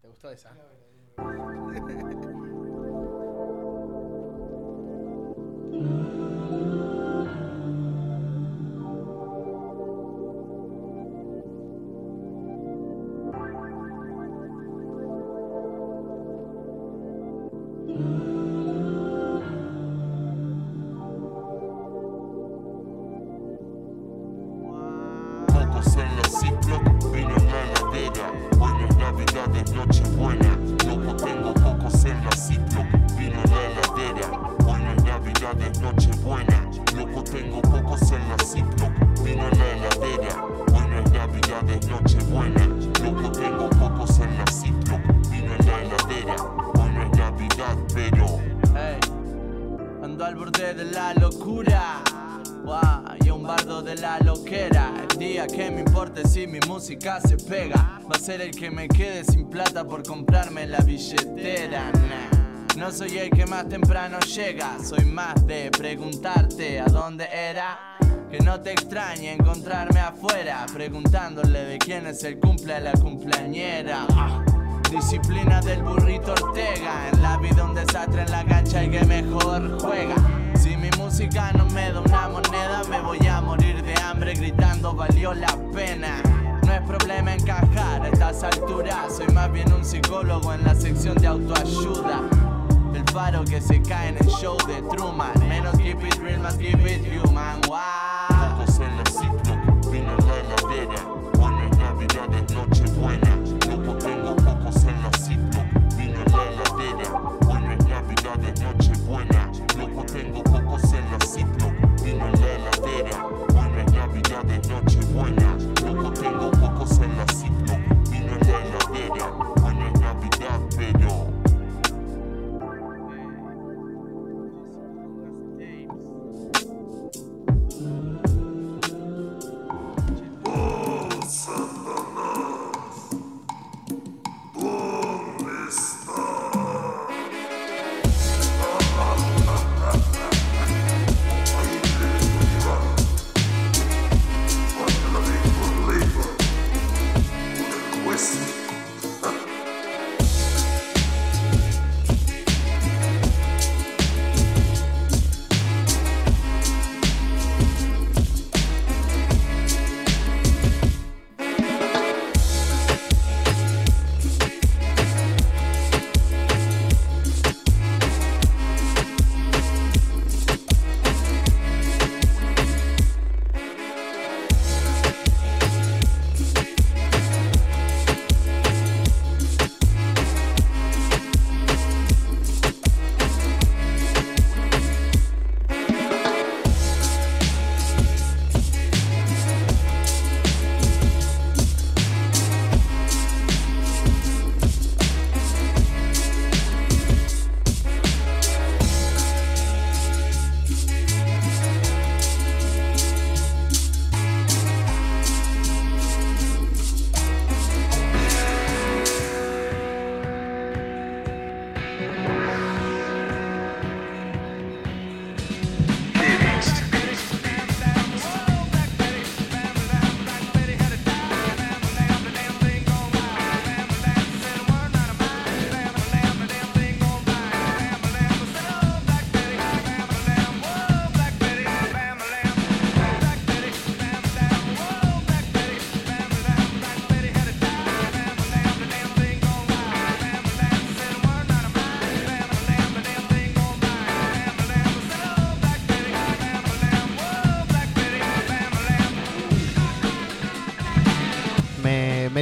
¿Te gustó esa?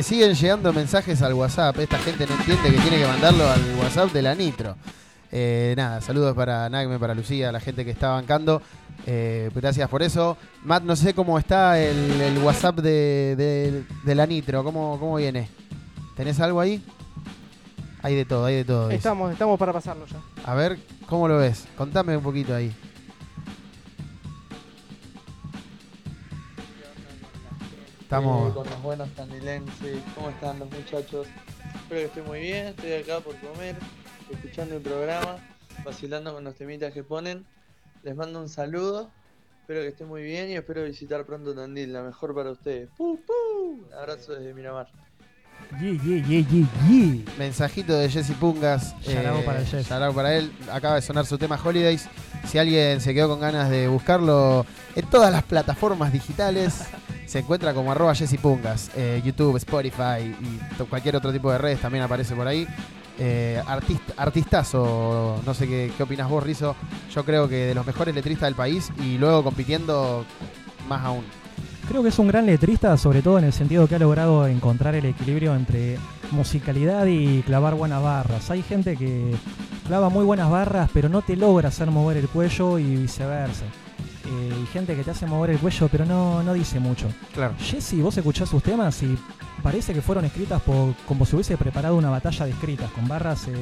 siguen llegando mensajes al WhatsApp. Esta gente no entiende que tiene que mandarlo al WhatsApp de la Nitro. Eh, nada, saludos para Nagme, para Lucía, la gente que está bancando. Eh, gracias por eso. Matt, no sé cómo está el, el WhatsApp de, de- de la Nitro. ¿Cómo, ¿Cómo viene? ¿Tenés algo ahí? Hay de todo, hay de todo. dice. Estamos, estamos para pasarlo ya. A ver, ¿cómo lo ves? Contame un poquito ahí. Estamos. Eh, con los buenos candilenses. ¿Cómo están los muchachos? Espero que estén muy bien. Estoy acá por comer, escuchando el programa, vacilando con los temitas que ponen. Les mando un saludo. Espero que estén muy bien y espero visitar pronto Tandil, la mejor para ustedes. ¡Pu, pu! Un abrazo desde Miramar. Yeah, yeah, yeah, yeah, yeah. Mensajito de Jesse Pungas. eh, Shout out para out para él. Acaba de sonar su tema Holidays. Si alguien se quedó con ganas de buscarlo en todas las plataformas digitales, se encuentra como arroba Jesse Pungas. Eh, YouTube, Spotify y cualquier otro tipo de redes también aparece por ahí. Eh, artista, artistazo, no sé qué, qué opinas vos, Rizo. Yo creo que de los mejores letristas del país y luego compitiendo más aún. Creo que es un gran letrista, sobre todo en el sentido que ha logrado encontrar el equilibrio entre musicalidad y clavar buenas barras. Hay gente que clava muy buenas barras, pero no te logra hacer mover el cuello y viceversa. Eh, y gente que te hace mover el cuello, pero no, no dice mucho. Claro. Jesse, vos escuchás sus temas y parece que fueron escritas por, como si hubiese preparado una batalla de escritas, con barras eh,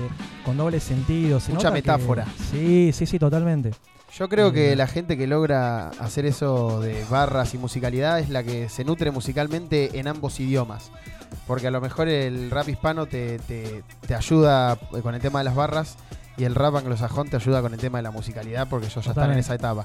con doble sentido. Se Mucha que- metáfora. Sí, sí, sí, totalmente. Yo creo que Eh. la gente que logra hacer eso de barras y musicalidad es la que se nutre musicalmente en ambos idiomas. Porque a lo mejor el rap hispano te, te- te ayuda eh, con el tema de las barras y el rap anglosajón te ayuda con el tema de la musicalidad porque ellos ya están en esa etapa.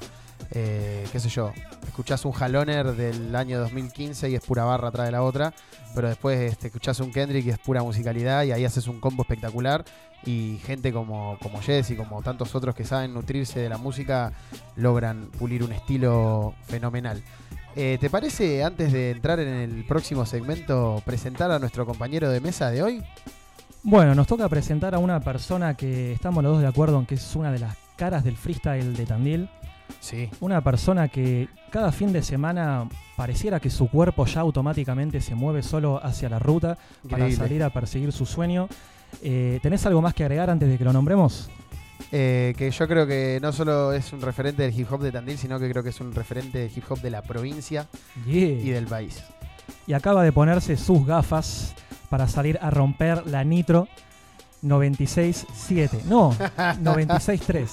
Eh, qué sé yo, escuchás un Jaloner del año 2015 y es pura barra atrás de la otra, pero después este, escuchás un Kendrick y es pura musicalidad y ahí haces un combo espectacular y gente como, como Jess y como tantos otros que saben nutrirse de la música logran pulir un estilo fenomenal. Eh, ¿Te parece, antes de entrar en el próximo segmento, presentar a nuestro compañero de mesa de hoy? Bueno, nos toca presentar a una persona que estamos los dos de acuerdo en que es una de las caras del freestyle de Tandil. Sí. Una persona que cada fin de semana pareciera que su cuerpo ya automáticamente se mueve solo hacia la ruta para salir a perseguir su sueño. Eh, ¿Tenés algo más que agregar antes de que lo nombremos? Eh, que yo creo que no solo es un referente del hip hop de Tandil, sino que creo que es un referente del hip hop de la provincia y del país. Y acaba de ponerse sus gafas para salir a romper la Nitro 96.7. No, 96.3.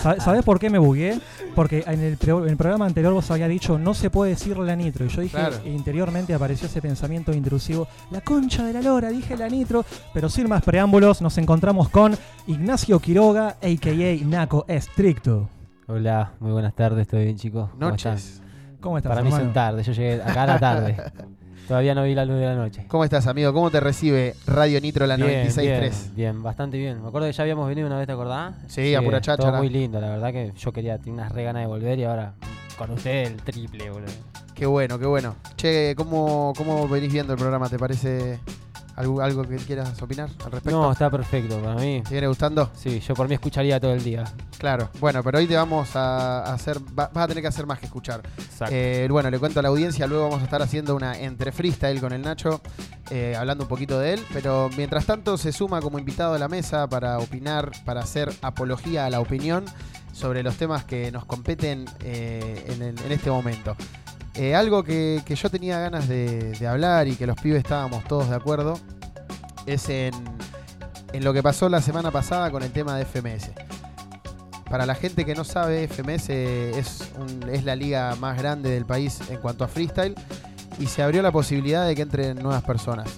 Sa- ¿Sabés por qué me bugué? Porque en el, en el programa anterior vos había dicho no se puede decir la Nitro. Y yo dije, Claro. interiormente apareció ese pensamiento intrusivo. La concha de la lora, dije la Nitro. Pero sin más preámbulos, nos encontramos con Ignacio Quiroga, a.k.a. Naco Estricto. Hola, muy buenas tardes, ¿todo bien chicos? ¿Cómo? Noches. ¿Cómo estás, Para mí hermano? son tarde, yo llegué acá a la tarde. Todavía no vi la luz de la noche. ¿Cómo estás, amigo? ¿Cómo te recibe Radio Nitro la bien, 96.3? bien, bien, bastante bien. Me acuerdo que ya habíamos venido una vez, ¿te acordás? Sí, a pura. Todo muy lindo, la verdad que yo quería, tenía unas re ganas de volver y ahora con usted el triple, boludo. Qué bueno, qué bueno. Che, ¿cómo, cómo venís viendo el programa? ¿Te parece algo, algo que quieras opinar al respecto? No, está perfecto, para mí. ¿Te viene gustando? Sí, yo por mí escucharía todo el día. Claro. Bueno, pero hoy te vamos a hacer, va- vas a tener que hacer más que escuchar. Exacto. Eh, bueno, le cuento a la audiencia, luego vamos a estar haciendo una entre freestyle con el Nacho, eh, hablando un poquito de él, pero mientras tanto se suma como invitado a la mesa para opinar, para hacer apología a la opinión sobre los temas que nos competen eh, en, el- en este momento. Eh, algo que, que yo tenía ganas de, de hablar y que los pibes estábamos todos de acuerdo es en, en lo que pasó la semana pasada con el tema de FMS. Para la gente que no sabe, FMS es, un- es la liga más grande del país en cuanto a freestyle y se abrió la posibilidad de que entren nuevas personas.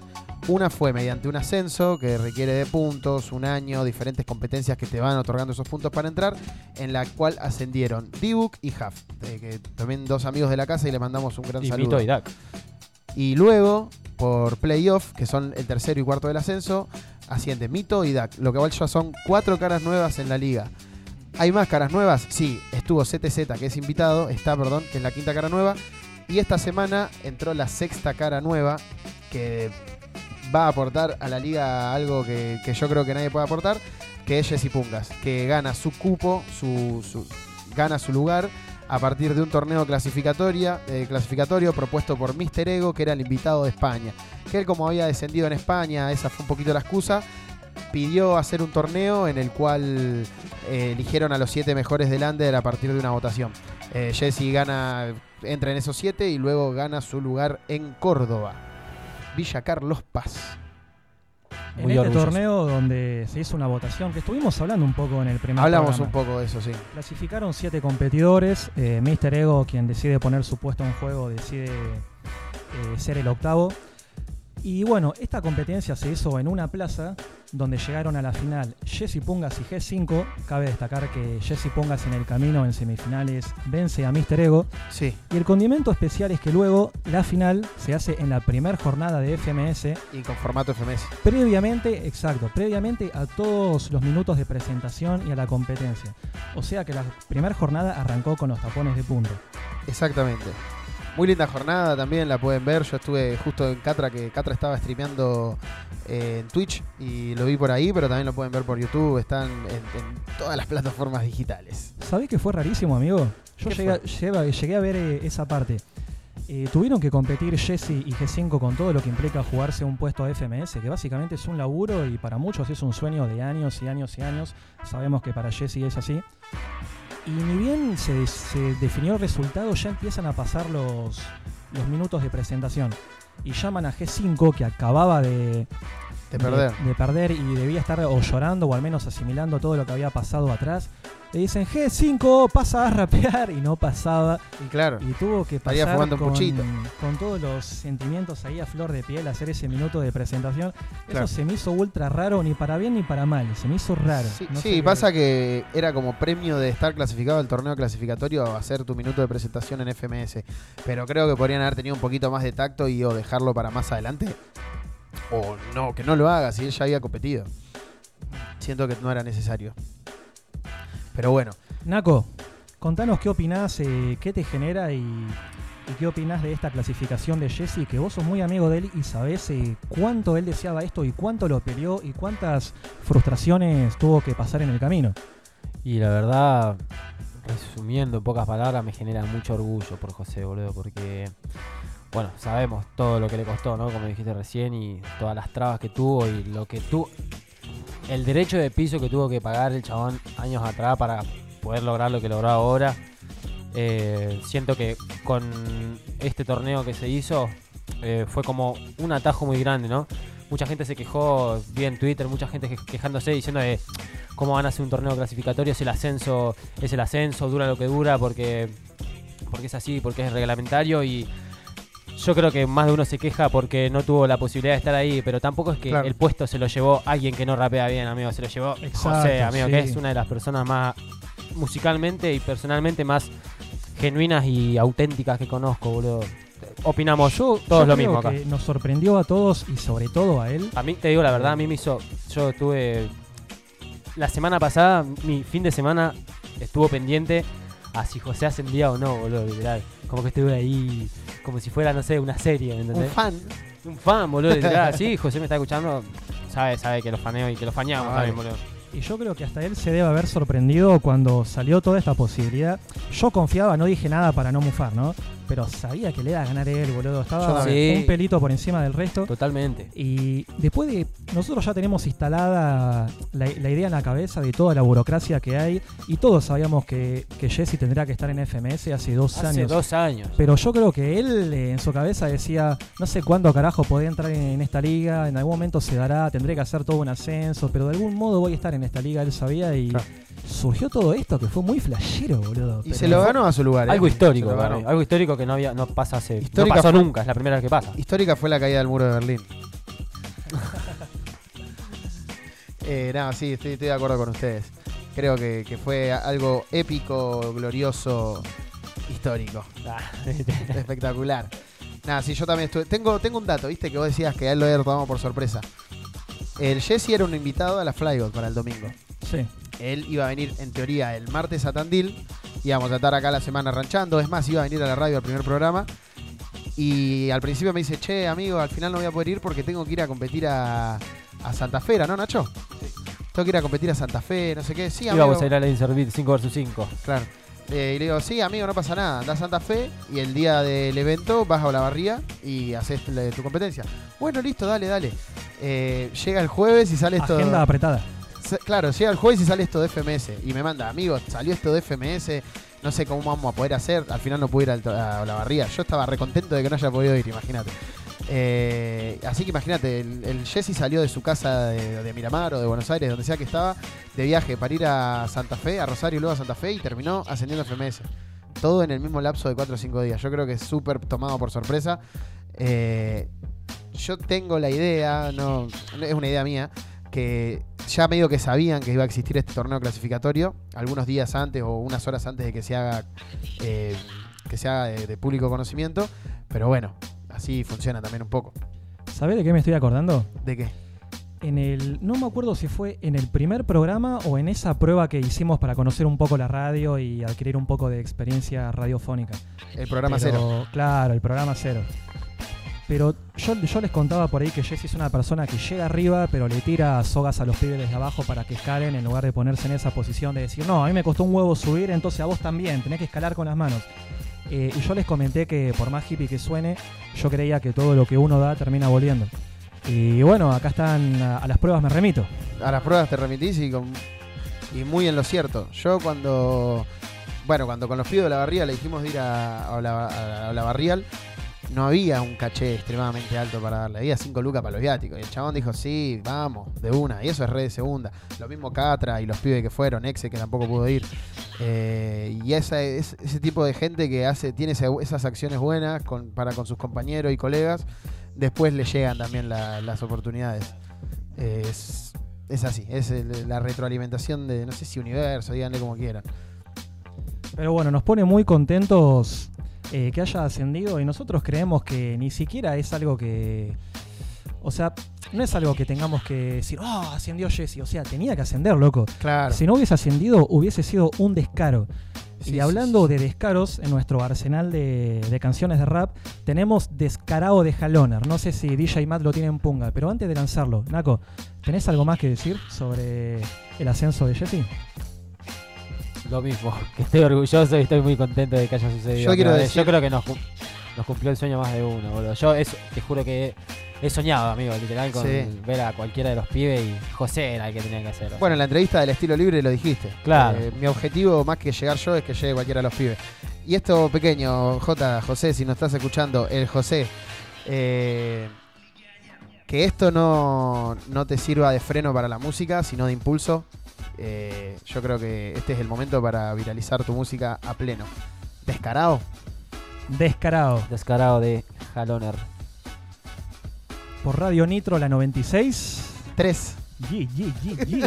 Una fue mediante un ascenso que requiere de puntos, un año, diferentes competencias que te van otorgando esos puntos para entrar, en la cual ascendieron Dibuk y Haf, eh, que también dos amigos de la casa y le mandamos un gran y saludo. Mito y Dak. Y luego, por playoff, que son el tercero y cuarto del ascenso, asciende Mito y Dak. Lo que igual ya son cuatro caras nuevas en la liga. ¿Hay más caras nuevas? Sí, estuvo CTZ, que es invitado, está, perdón, que es la quinta cara nueva. Y esta semana entró la sexta cara nueva, que va a aportar a la liga algo que, yo creo que nadie puede aportar, que es Jesse Pungas, que gana su cupo, su, gana su lugar a partir de un torneo eh, clasificatorio propuesto por Mr. Ego, que era el invitado de España. Que él, como había descendido en España, esa fue un poquito la excusa, pidió hacer un torneo en el cual eh, eligieron a los siete mejores del Under a partir de una votación. Eh, Jesse gana, entra en esos siete y luego gana su lugar en Córdoba, Villa Carlos Paz. En Muy este orgulloso. torneo donde se hizo una votación, que estuvimos hablando un poco en el primer Hablamos programa. un poco de eso, sí. Clasificaron siete competidores. Eh, Mr. Ego, quien decide poner su puesto en juego, decide eh, ser el octavo. Y bueno, esta competencia se hizo en una plaza donde llegaron a la final Jesse Pungas y G5. Cabe destacar que Jesse Pungas en el camino en semifinales vence a Mr. Ego. Sí, Y el condimento especial es que luego la final se hace en la primera jornada de FMS, y con formato FMS. previamente, exacto, previamente a todos los minutos de presentación y a la competencia. O sea que la primera jornada arrancó con los tapones de punto. Exactamente. Muy linda jornada también, la pueden ver. Yo estuve justo en Catra, que Catra estaba streameando eh, en Twitch y lo vi por ahí, pero también lo pueden ver por YouTube. Están en, en todas las plataformas digitales. ¿Sabés que fue rarísimo, amigo? Yo ¿Qué llegué, llegué- llegué a ver eh, esa parte. Eh, tuvieron que competir Jesse y G5 con todo lo que implica jugarse un puesto a FMS, que básicamente es un laburo y para muchos es un sueño de años y años y años. Sabemos que para Jesse es así. Y ni bien se, se definió el resultado, ya empiezan a pasar los, los minutos de presentación. Y llaman a G5, que acababa de, De perder. de perder y debía estar o llorando o al menos asimilando todo lo que había pasado atrás. Le dicen G5, pasa a rapear y no pasaba. Y claro, Y tuvo que pasar con, con todos los sentimientos ahí a flor de piel, hacer ese minuto de presentación. Claro. Eso se me hizo ultra raro, ni para bien ni para mal. Se me hizo raro. Sí, No sí, sé qué- pasa que era como premio de estar clasificado al torneo clasificatorio a hacer tu minuto de presentación en FMS. Pero creo que podrían haber tenido un poquito más de tacto y o dejarlo para más adelante. O no, que no lo haga si él ya había competido. Siento que no era necesario. Pero bueno, Naco, contanos qué opinás, eh, qué te genera y, y qué opinás de esta clasificación de Jesse, que vos sos muy amigo de él y sabés eh, cuánto él deseaba esto y cuánto lo peleó y cuántas frustraciones tuvo que pasar en el camino. Y la verdad, resumiendo en pocas palabras, me genera mucho orgullo por José, boludo, porque, bueno, sabemos todo lo que le costó, ¿no? Como dijiste recién, y todas las trabas que tuvo y lo que tuvo. El derecho de piso que tuvo que pagar el chabón años atrás para poder lograr lo que logró ahora. Eh, siento que con este torneo que se hizo eh, fue como un atajo muy grande, ¿no? Mucha gente se quejó, vi en Twitter, mucha gente que- quejándose diciendo de cómo van a hacer un torneo clasificatorio si el ascenso es el ascenso, dura lo que dura, porque, porque es así, porque es reglamentario y yo creo que más de uno se queja porque no tuvo la posibilidad de estar ahí, pero tampoco es que Claro. el puesto se lo llevó alguien que no rapea bien, amigo, se lo llevó Exacto, José, amigo, que es una de las personas más musicalmente y personalmente más genuinas y auténticas que conozco, boludo. Opinamos yo, todos yo lo creo mismo acá. que nos sorprendió a todos y sobre todo a él. A mí, te digo la verdad, a mí me hizo. Yo estuve. La semana pasada, mi fin de semana, estuvo pendiente a si José ascendía o no, boludo, literal. Como que estuve ahí, como si fuera, no sé, una serie, ¿me un entendés? fan. Un fan, boludo, literal. Sí, José me está escuchando, sabe, sabe que lo faneo y que lo fañamos Ah, también, boludo. Y yo creo que hasta él se debe haber sorprendido cuando salió toda esta posibilidad. Yo confiaba, no dije nada para no mufar, ¿no? Pero sabía que le iba a ganar él, boludo. Estaba un pelito por encima del resto. Totalmente. Y después de. Nosotros ya tenemos instalada la, la idea en la cabeza de toda la burocracia que hay. Y todos sabíamos que, que Jesse tendría que estar en FMS hace dos Hace años. dos años. Pero yo creo que él eh, en su cabeza decía, no sé cuándo carajo podría entrar en, en esta liga, en algún momento se dará, tendré que hacer todo un ascenso, pero de algún modo voy a estar en esta liga, él sabía y Claro. Surgió todo esto que fue muy flashero, boludo. Y pero- se lo ganó a su lugar. ¿eh? Algo histórico, para mí, algo histórico que no había, no pasa hace, Histórica no pasó fue- nunca, es la primera vez que pasa. Histórica fue la caída del muro de Berlín. eh, no, sí, estoy, estoy de acuerdo con ustedes. Creo que, que fue algo épico, glorioso, histórico. Espectacular. Nada, sí, yo también estuve. Tengo, tengo un dato, viste, que vos decías que a él lo había tomado por sorpresa. El Jesse era un invitado a la Flygod para el domingo. Sí. Él iba a venir, en teoría, el martes a Tandil. Íbamos a estar acá la semana ranchando. Es más, iba a venir a la radio al primer programa. Y al principio me dice, che, amigo, al final no voy a poder ir porque tengo que ir a competir a, a Santa Fe, ¿era, ¿no, Nacho? Tengo que ir a competir a Santa Fe, no sé qué. Sí, amigo. Íbamos a ir a la Inservit 5 vs 5. Claro. Eh, y le digo, sí, amigo, no pasa nada. Anda a Santa Fe y el día del evento vas a Olavarría y haces la- tu competencia. Bueno, listo, dale, dale. Eh, llega el jueves y sale esto. Agenda apretada. Claro, llega el jueves y sale esto de FMS. Y me manda, amigo, salió esto de FMS. No sé cómo vamos a poder hacer. Al final no pude ir a la barría. Yo estaba recontento de que no haya podido ir, imagínate. Eh, así que imagínate, el, Jesse salió de su casa de, Miramar o de Buenos Aires, donde sea que estaba, de viaje para ir a Santa Fe, a Rosario y luego a Santa Fe y terminó ascendiendo a FMS. Todo en el mismo lapso de 4 o 5 días. Yo creo que es súper tomado por sorpresa. Eh, yo tengo la idea, no es una idea mía, que ya medio que sabían que iba a existir este torneo clasificatorio, algunos días antes o unas horas antes de que se haga, eh, que se haga de, de público conocimiento, pero bueno, así funciona también un poco. ¿Sabés de qué me estoy acordando? ¿De qué? En el, no me acuerdo si fue en el primer programa o en esa prueba que hicimos para conocer un poco la radio y adquirir un poco de experiencia radiofónica. El programa Pero, cero. Claro, el programa cero. Pero yo, les contaba por ahí que Jesse es una persona que llega arriba, pero le tira sogas a los pibes desde abajo para que escalen en lugar de ponerse en esa posición de decir, no, a mí me costó un huevo subir, entonces a vos también, tenés que escalar con las manos. Eh, y yo les comenté que por más hippie que suene, yo creía que todo lo que uno da termina volviendo. Y bueno, acá están, a, las pruebas me remito. A las pruebas te remitís y, y muy en lo cierto. Yo cuando, bueno, cuando con los pibes de la barrial le dijimos ir a la barrial, no había un caché extremadamente alto para darle. Había 5 lucas para los viáticos. Y el chabón dijo, sí, vamos, de una. Y eso es red de segunda. Lo mismo Catra y los pibes que fueron, Exe que tampoco pudo ir. Eh, y esa, es, ese tipo de gente que hace, tiene esas acciones buenas con, para con sus compañeros y colegas, después le llegan también la- las oportunidades. Es, así, es la retroalimentación de, no sé si universo, díganle como quieran. Pero bueno, nos pone muy contentos eh, que haya ascendido y nosotros creemos que ni siquiera es algo que... O sea, no es algo que tengamos que decir, oh, ascendió Jesse. O sea, tenía que ascender, loco. Claro. Si no hubiese ascendido, hubiese sido un descaro. Sí, y sí, hablando sí. de descaros, en nuestro arsenal de, de canciones de rap, tenemos Descarado de Haloner. No sé si DJ Matt lo tiene en punga, pero antes de lanzarlo, Naco, ¿tenés algo más que decir sobre el ascenso de Jesse? Lo mismo, que estoy orgulloso y estoy muy contento de que haya sucedido. Yo quiero decir- Yo creo que nos, cum- nos cumplió el sueño más de uno, boludo. Yo es- te juro que he soñado, amigo, literal, con Sí. ver a cualquiera de los pibes y José era el que tenía que hacerlo. Bueno, en la entrevista del estilo libre lo dijiste. Claro. Eh, mi objetivo, más que llegar yo, es que llegue cualquiera de los pibes. Y esto pequeño, J, José, si nos estás escuchando, el José, eh, que esto no, no te sirva de freno para la música, sino de impulso. Eh, yo creo que este es el momento para viralizar tu música a pleno. ¿Descarado? Descarado. Descarado de Haloner. Por Radio Nitro, la 96. Tres. Ye, ye, ye,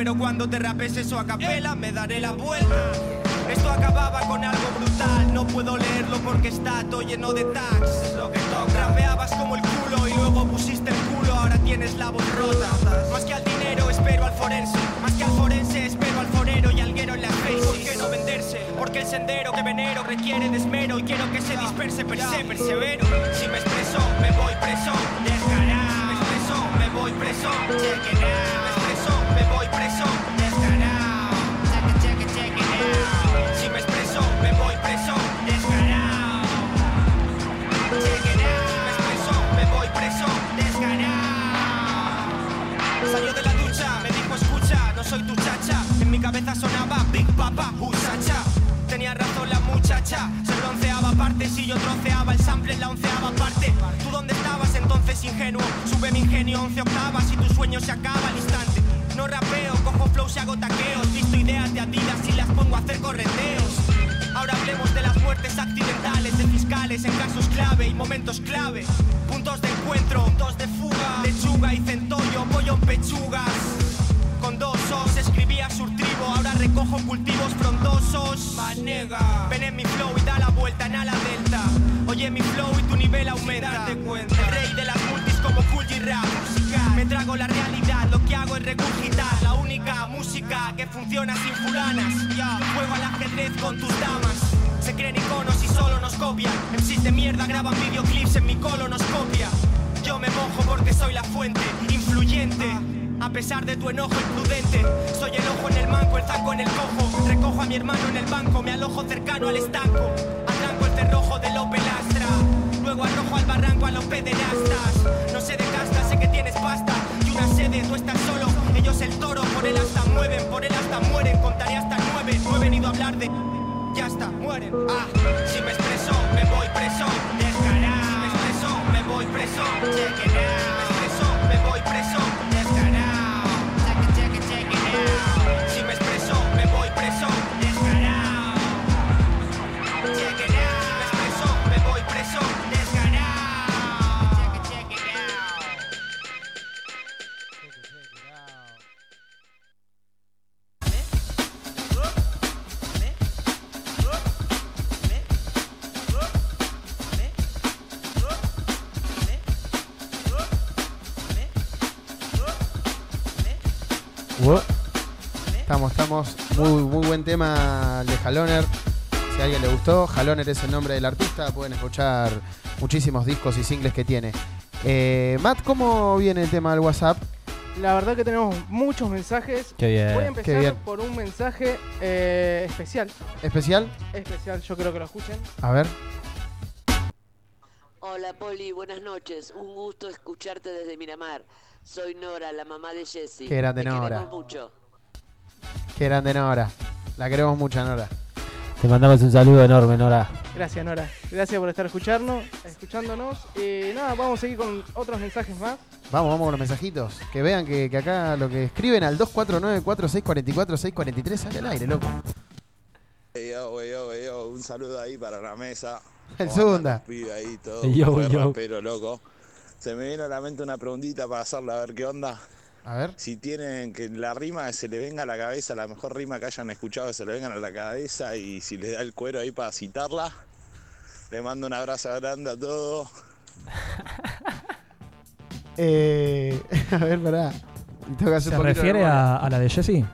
pero cuando te rapes eso a capela, me daré la vuelta. Esto acababa con algo brutal, no puedo leerlo porque está todo lleno de tags. Lo que toca. Rapeabas como el culo y luego pusiste el culo, ahora tienes la voz rota. Más que al dinero espero al forense, más que al forense espero al forero y al guero en la face. ¿Por qué no venderse? Porque el sendero que venero requiere de esmero y quiero que se disperse per se, persevero. El sample en la onceava parte. ¿Tú dónde estabas entonces ingenuo? Sube mi ingenio 11 octavas y tu sueño se acaba al instante. No rapeo, cojo flows y hago taqueos. Visto ideas de Adidas rendeos. Ahora hablemos de las muertes accidentales de fiscales en casos clave y momentos clave. Puntos de encuentro, puntos de fuga, lechuga y centollo, pollo en pechugas. Con dos os escribía surtribo, ahora recojo cultivos frondosos. Manega. Ven en mi flow y da la vuelta en ala delta. Oye mi flow y tu nivel aumenta. Date cuenta. El rey de las multis como cool y rap. Me trago la realidad, lo que hago es regurgitar la única música que funciona sin fulanas. Juego al ajedrez con tus damas. Se creen iconos y solo nos copian. MCs de mierda graban videoclips en mi colonoscopia. Yo me mojo porque soy la fuente, influyente. A pesar de tu enojo imprudente, soy el ojo en el manco, el zaco en el cojo. Recojo a mi hermano en el banco, me alojo cercano al estanco. Arranco el cerrojo de Lope Lastra. Luego arrojo al barranco a los pederastas. No sé de casta, sé que tienes pasta. Y una sede, tú estás solo. Ellos el toro, por él hasta mueven, por él hasta mueren. Contaré hasta nueve. No he venido a hablar de. Ya está, mueren. Ah, si me expreso, me voy preso. Descarado. Si me expreso, me voy preso. Out. Si me expreso, me voy preso. Muy, muy buen tema el de Haloner. Si a alguien le gustó, Haloner es el nombre del artista. Pueden escuchar muchísimos discos y singles que tiene. Eh, Matt, ¿cómo viene el tema del WhatsApp? La verdad que tenemos muchos mensajes. Qué bien. Voy a qué empezar bien. por un mensaje eh, especial. ¿Especial? Especial, yo creo que lo escuchen. A ver. Hola Poli, buenas noches. Un gusto escucharte desde Miramar. Soy Nora, la mamá de Jessy. Qué grande, Te Nora. queremos mucho. Qué grande Nora. La queremos mucho, Nora. Te mandamos un saludo enorme, Nora. Gracias, Nora. Gracias por estar escuchando, escuchándonos. Y nada, vamos a seguir con otros mensajes más. Vamos, vamos con los mensajitos. Que vean que, que acá lo que escriben al 249-4644-643 sale al aire, loco. Ey, yo, yo, yo, un saludo ahí para la mesa. El ¿Cómo andan Zunda. los pibes ahí, todo yo, yo. rapero, loco. Se me vino a la mente una preguntita para hacerla, a ver qué onda. A ver. Si tienen que la rima que se le venga a la cabeza, la mejor rima que hayan escuchado que se le vengan a la cabeza y si les da el cuero ahí para citarla, le mando un abrazo grande a todos. Eh, a ver, pará. Tengo que hacer ¿Se refiere a, a la de Jesse?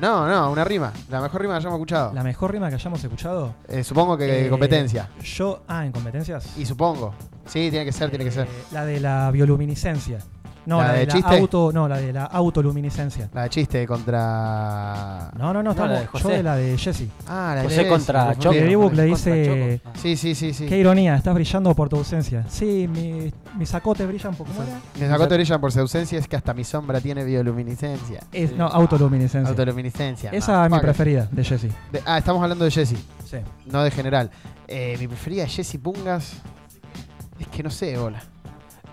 No, no, una rima. La mejor rima que hayamos escuchado. ¿La mejor rima que hayamos escuchado? Eh, supongo que Eh, competencia. Yo. Ah, en competencias. Y supongo. Sí, tiene que ser, tiene que ser. Eh, La de la bioluminiscencia. No, ¿La la, de de, la chiste? auto. No, la de la autoluminiscencia. La de chiste contra. No, no, no, No, estamos. la de yo de la de Jesse. Ah, la de José contra Choco. Que Dibu le dice. Choco. Sí, sí, sí, sí. Qué ironía, estás brillando por tu ausencia. Sí, mi, mis sacotes brillan por. ¿Cómo? Me sacó Torilla por su ausencia, es que hasta mi sombra tiene bioluminiscencia. Es, no, autoluminiscencia. Autoluminiscencia. Esa es mi preferida de Jesse. De- ah, estamos hablando de Jesse, Sí. no de general. Eh, mi preferida es Jesse Pungas. Es que no sé, hola.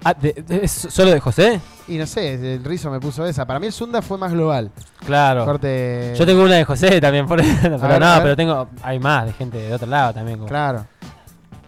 Ah, de- de- ¿es solo de José? Y no sé, el Rizo me puso esa. Para mí el Zunda fue más global. Claro. Corte. Yo tengo una de José también, por pero ver, no, pero tengo. Hay más de gente de otro lado también. como- Claro.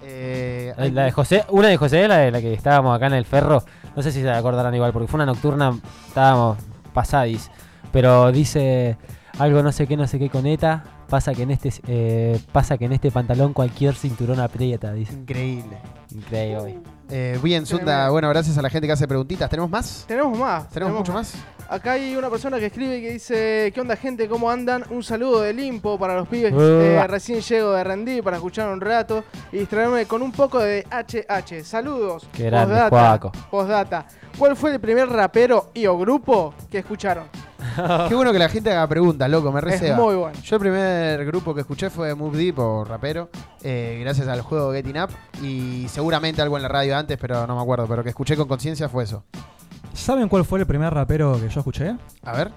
Eh, Eh, La de José, una de José, la de la que estábamos acá en el ferro, no sé si se acordarán igual, porque fue una nocturna, estábamos pasadis, pero dice algo no sé qué, no sé qué con ETA, pasa que en este eh, pasa que en este pantalón cualquier cinturón aprieta, dice. Increíble. Increíble. Eh, bien, Zunda. Tremendo. Bueno, gracias a la gente que hace preguntitas. ¿Tenemos más? Tenemos más. ¿Tenemos mucho más? Acá hay una persona que escribe que dice, ¿qué onda gente? ¿Cómo andan? Un saludo de limpo para los pibes. Uh. Eh, recién llego de rendir para escuchar un rato y distraerme con un poco de HH. Saludos. Qué grande, Postdata. Postdata. ¿Cuál fue el primer rapero y o grupo que escucharon? Qué bueno que la gente haga preguntas, loco. Me Es receba. muy bueno. Yo el primer grupo que escuché fue Move Deep o rapero, eh, gracias al juego Getting Up y seguramente algo en la radio antes, pero no me acuerdo, pero que escuché con conciencia fue eso. ¿Saben cuál fue el primer rapero que yo escuché? A ver.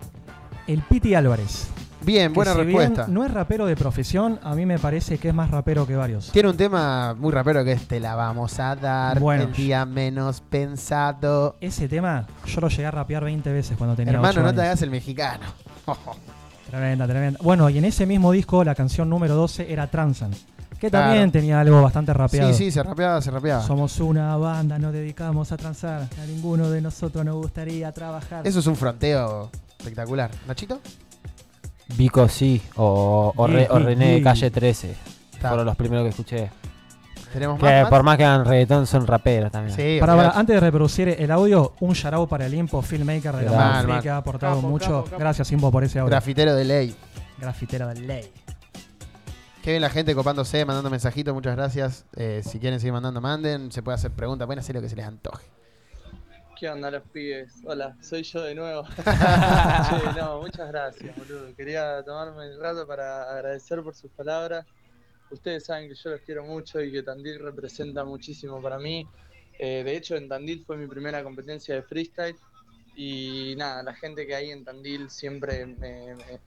El Piti Álvarez. Bien, buena si bien respuesta. no es rapero de profesión, a mí me parece que es más rapero que varios. Tiene un tema muy rapero que es Te la vamos a dar Bueno. el día menos pensado. Ese tema yo lo llegué a rapear 20 veces cuando tenía Hermano, 8 no años. te hagas el mexicano. Tremenda, tremenda. Bueno, y en ese mismo disco la canción número 12 era Transan, que Claro. también tenía algo bastante rapeado. Sí, sí, se rapeaba, se rapeaba. Somos una banda, nos dedicamos a transar. A ninguno de nosotros nos gustaría trabajar. Eso es un fronteo espectacular. ¿Nachito? Vico sí, o, o, Re- o Sí, René de. Calle 13. Está. Fueron los primeros que escuché. ¿Tenemos Que más? Por más que hagan reggaetón, son raperos también. Sí, Para, para, antes de reproducir el audio, un shout para el Impo Filmmaker de la que ha aportado Capo, mucho. capo, capo. Gracias, Impo, por ese audio. Grafitero de ley. Grafitera de ley. Qué bien la gente copándose, mandando mensajitos, muchas gracias. Eh, si quieren seguir mandando, manden. Se puede hacer preguntas, pueden hacer lo que se les antoje. ¿Qué onda los pibes? Hola, soy yo de nuevo. che, no, muchas gracias, boludo. Quería tomarme el rato para agradecer por sus palabras. Ustedes saben que yo los quiero mucho y que Tandil representa muchísimo para mí. Eh, de hecho, en Tandil fue mi primera competencia de freestyle. Y nada, la gente que hay en Tandil siempre me, me-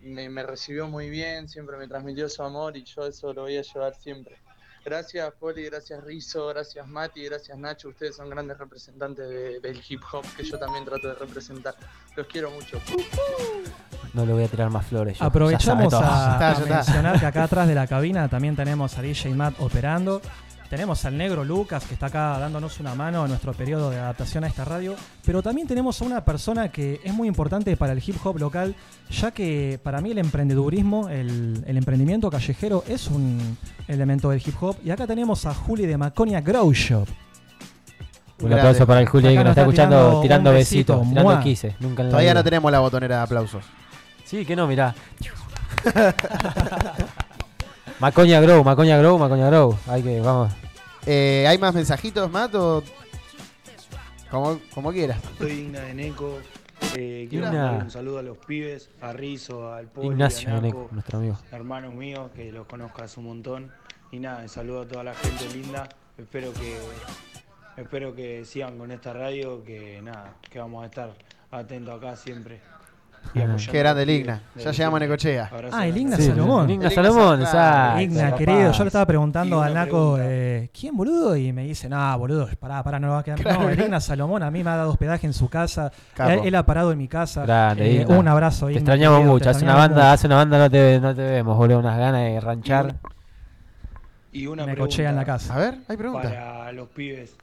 me- me recibió muy bien, siempre me transmitió su amor y yo eso lo voy a llevar siempre. Gracias Poli, gracias Rizo, gracias Mati, gracias Nacho. Ustedes son grandes representantes de- del hip hop que yo también trato de representar. Los quiero mucho. No le voy a tirar más flores. yo, Aprovechamos a, a mencionar que acá atrás de la cabina también tenemos a DJ Matt operando. Tenemos al negro Lucas que está acá dándonos una mano en nuestro periodo de adaptación a esta radio. Pero también tenemos a una persona que es muy importante para el hip hop local, ya que para mí el emprendedurismo, el, el emprendimiento callejero es un elemento del hip hop. Y acá tenemos a Juli de Maconia Grow Shop. Un aplauso para el Juli ahí que nos está escuchando tirando besitos, besito, tirando Todavía no tenemos la botonera de aplausos. Sí, que no, mirá. Macoña Grow, Macoña Grow, Macoña Grow. Hay que, vamos. Eh, ¿Hay más mensajitos, Matt? O... Como, como quieras. Soy Igna de Neco. Eh, quiero Igna. mandar un saludo a los pibes, a Rizo, al Poli, Ignacio a Naco, Neco, nuestro amigo. hermanos míos, que los conozco hace un montón. Y nada, un saludo a toda la gente linda. Espero que espero que sigan con esta radio, que nada, que vamos a estar atentos acá siempre. Y Ah. apoyando Qué a grande los el pibes Igna. Ya llegamos a. Necochea. Ah, el. Igna Sí, Salomón. Igna El Igna Salomón, exacto. Igna, querido, yo le estaba preguntando Y al una Naco, eh, ¿quién boludo? Y me dice, no, boludo, pará, pará, no lo va a quedar. No, el Igna Salomón a mí me ha dado hospedaje en su casa. Él, él ha parado en mi casa. Grande, Eh, un abrazo, Te extrañamos querido, mucho. te Hace una banda, mucho. hace una banda no te, no te vemos, boludo. Unas ganas de ranchar. Y una cochea en la casa. A ver, hay preguntas. para los pibes.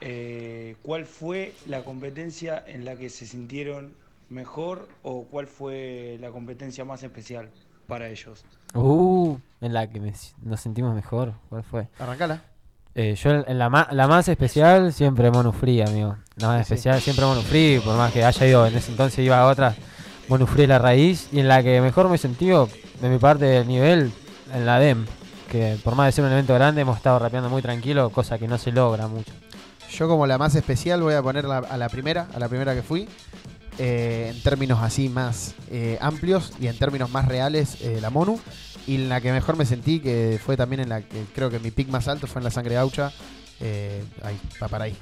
Eh, ¿Cuál fue la competencia en la que se sintieron mejor o cuál fue la competencia más especial para ellos? Uh, en la que me- nos sentimos mejor. ¿Cuál fue? Arrancala. Eh, yo en la, ma- la más especial siempre Monu Free, amigo. La más sí. especial siempre Monu Free, por más que haya ido en ese entonces iba a otra. Monu Free es la raíz y en la que mejor me he sentido de mi parte del nivel en la DEM. Que por más de ser un evento grande hemos estado rapeando muy tranquilo, cosa que no se logra mucho. Yo como la más especial voy a poner la- a la primera, a la primera que fui. Eh, en términos así más eh, amplios y en términos más reales, eh, la Monu. Y en la que mejor me sentí, que fue también en la que creo que mi pick más alto fue en la sangre gaucha. Ahí, va para ahí.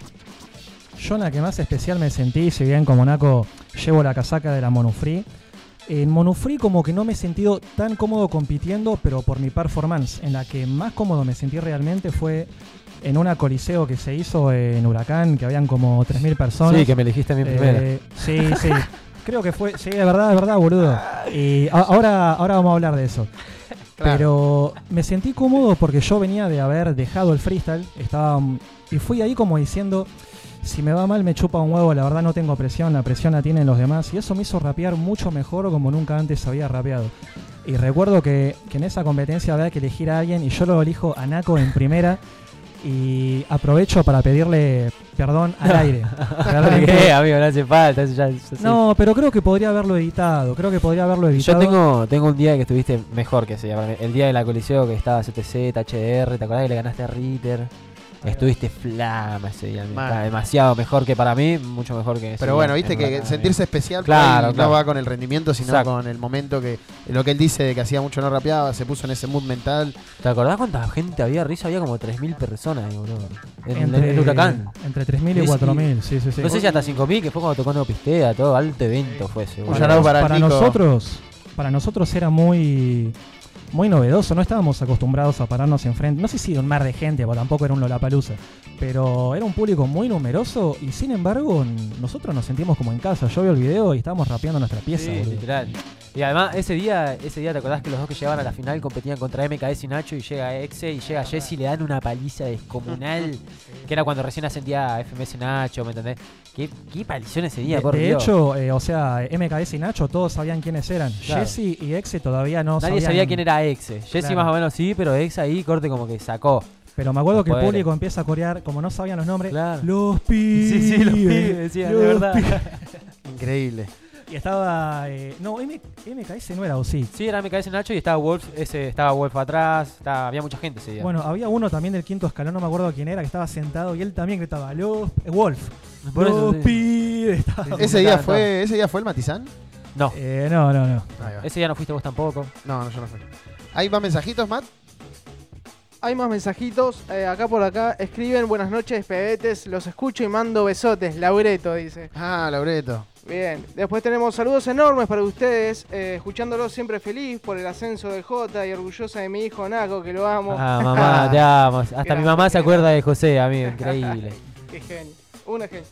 Yo en la que más especial me sentí, si bien como Naco llevo la casaca de la Monufree, en Monufree como que no me he sentido tan cómodo compitiendo, pero por mi performance. En la que más cómodo me sentí realmente fue en una coliseo que se hizo en Huracán, que habían como 3.000 personas. Sí, que me elegiste a mí primero. Eh, sí, sí. Creo que fue, sí, de verdad, de verdad, boludo. Y a- ahora, ahora vamos a hablar de eso. Claro. Pero me sentí cómodo porque yo venía de haber dejado el freestyle. Estaba, y fui ahí como diciendo, si me va mal me chupa un huevo, la verdad no tengo presión, la presión la tienen los demás. Y eso me hizo rapear mucho mejor como nunca antes había rapeado. Y recuerdo que, que en esa competencia había que elegir a alguien y yo lo elijo a Naco en primera. Y aprovecho para pedirle perdón al aire. ¿Qué, amigo? No hace falta. eso ya- sí. no, pero creo que podría haberlo editado. Creo que podría haberlo Yo editado. tengo, tengo un día que estuviste mejor que ese. El día de la coliseo que estaba CTZ, HDR, ¿te acordás que le ganaste a Ritter? Estuviste flama ese día. Está demasiado mejor que para mí, mucho mejor que ese Pero bueno, en viste que sentirse especial Claro, no va con el rendimiento, sino Exacto. con el momento que lo que él dice de que hacía mucho no rapeaba, se puso en ese mood mental. ¿Te acordás cuánta gente había? Risa había como 3.000 personas, ahí, boludo. En, en- entre, en Huracán. Entre 3.000 y Sí, sí. 4.000, sí, sí, sí. No sé si hasta 5.000, que fue cuando tocó Neopistea, todo alto evento fue ese. Para el Nico. nosotros, para nosotros era muy muy novedoso, no estábamos acostumbrados a pararnos enfrente, no sé si de un mar de gente, porque tampoco era un Lollapalooza, pero era un público muy numeroso y sin embargo nosotros nos sentimos como en casa. Yo veo el video y estábamos rapeando nuestra pieza. Sí, literal. Y además, ese día, ese día, ¿te acordás que los dos que llegaban a la final competían contra MKS y Nacho y llega Exe y llega Jesse y le dan una paliza descomunal? que era cuando recién ascendía FMS Nacho, ¿me entendés? ¿Qué, qué palición ese día, De, por de Dios. hecho, eh, o sea, MKS y Nacho todos sabían quiénes eran. Claro. Jesse y Exe todavía no Nadie sabían. sabía quién era Exe. Jesse Claro. más o menos sí, pero Exe ahí corte como que sacó. Pero me acuerdo Los que el público empieza a corear, como no sabían los nombres, Claro. los pibes. Sí, sí, los pibes, decían, de los verdad. Increíble. Y estaba. eh, no, M- MKS no era, o sí. Sí, era MKS Nacho y estaba Wolf, ese, estaba Wolf atrás, estaba- había mucha gente ese día. Bueno, había uno también del quinto escalón, no me acuerdo quién era, que estaba sentado y él también gritaba, los. eh, Wolf. Por eso, los sí. pibes. Estaba-. ¿Ese día, Estaban fue, ¿Ese día fue el Matizán? No, Eh, no, no, no. Ahí va. ese día no fuiste vos tampoco. No, no, yo no fui. ¿Hay más mensajitos, Matt? Hay más mensajitos. eh, acá por acá escriben buenas noches, pebetes. Los escucho y mando besotes. Laureto dice. Ah, Laureto. Bien. Después tenemos saludos enormes para ustedes. eh, escuchándolos siempre feliz por el ascenso del J y orgullosa de mi hijo Naco, que lo amo. Ah, mamá, te amo. Hasta mi mamá se acuerda de José, amigo, increíble. Qué genio. Una genio.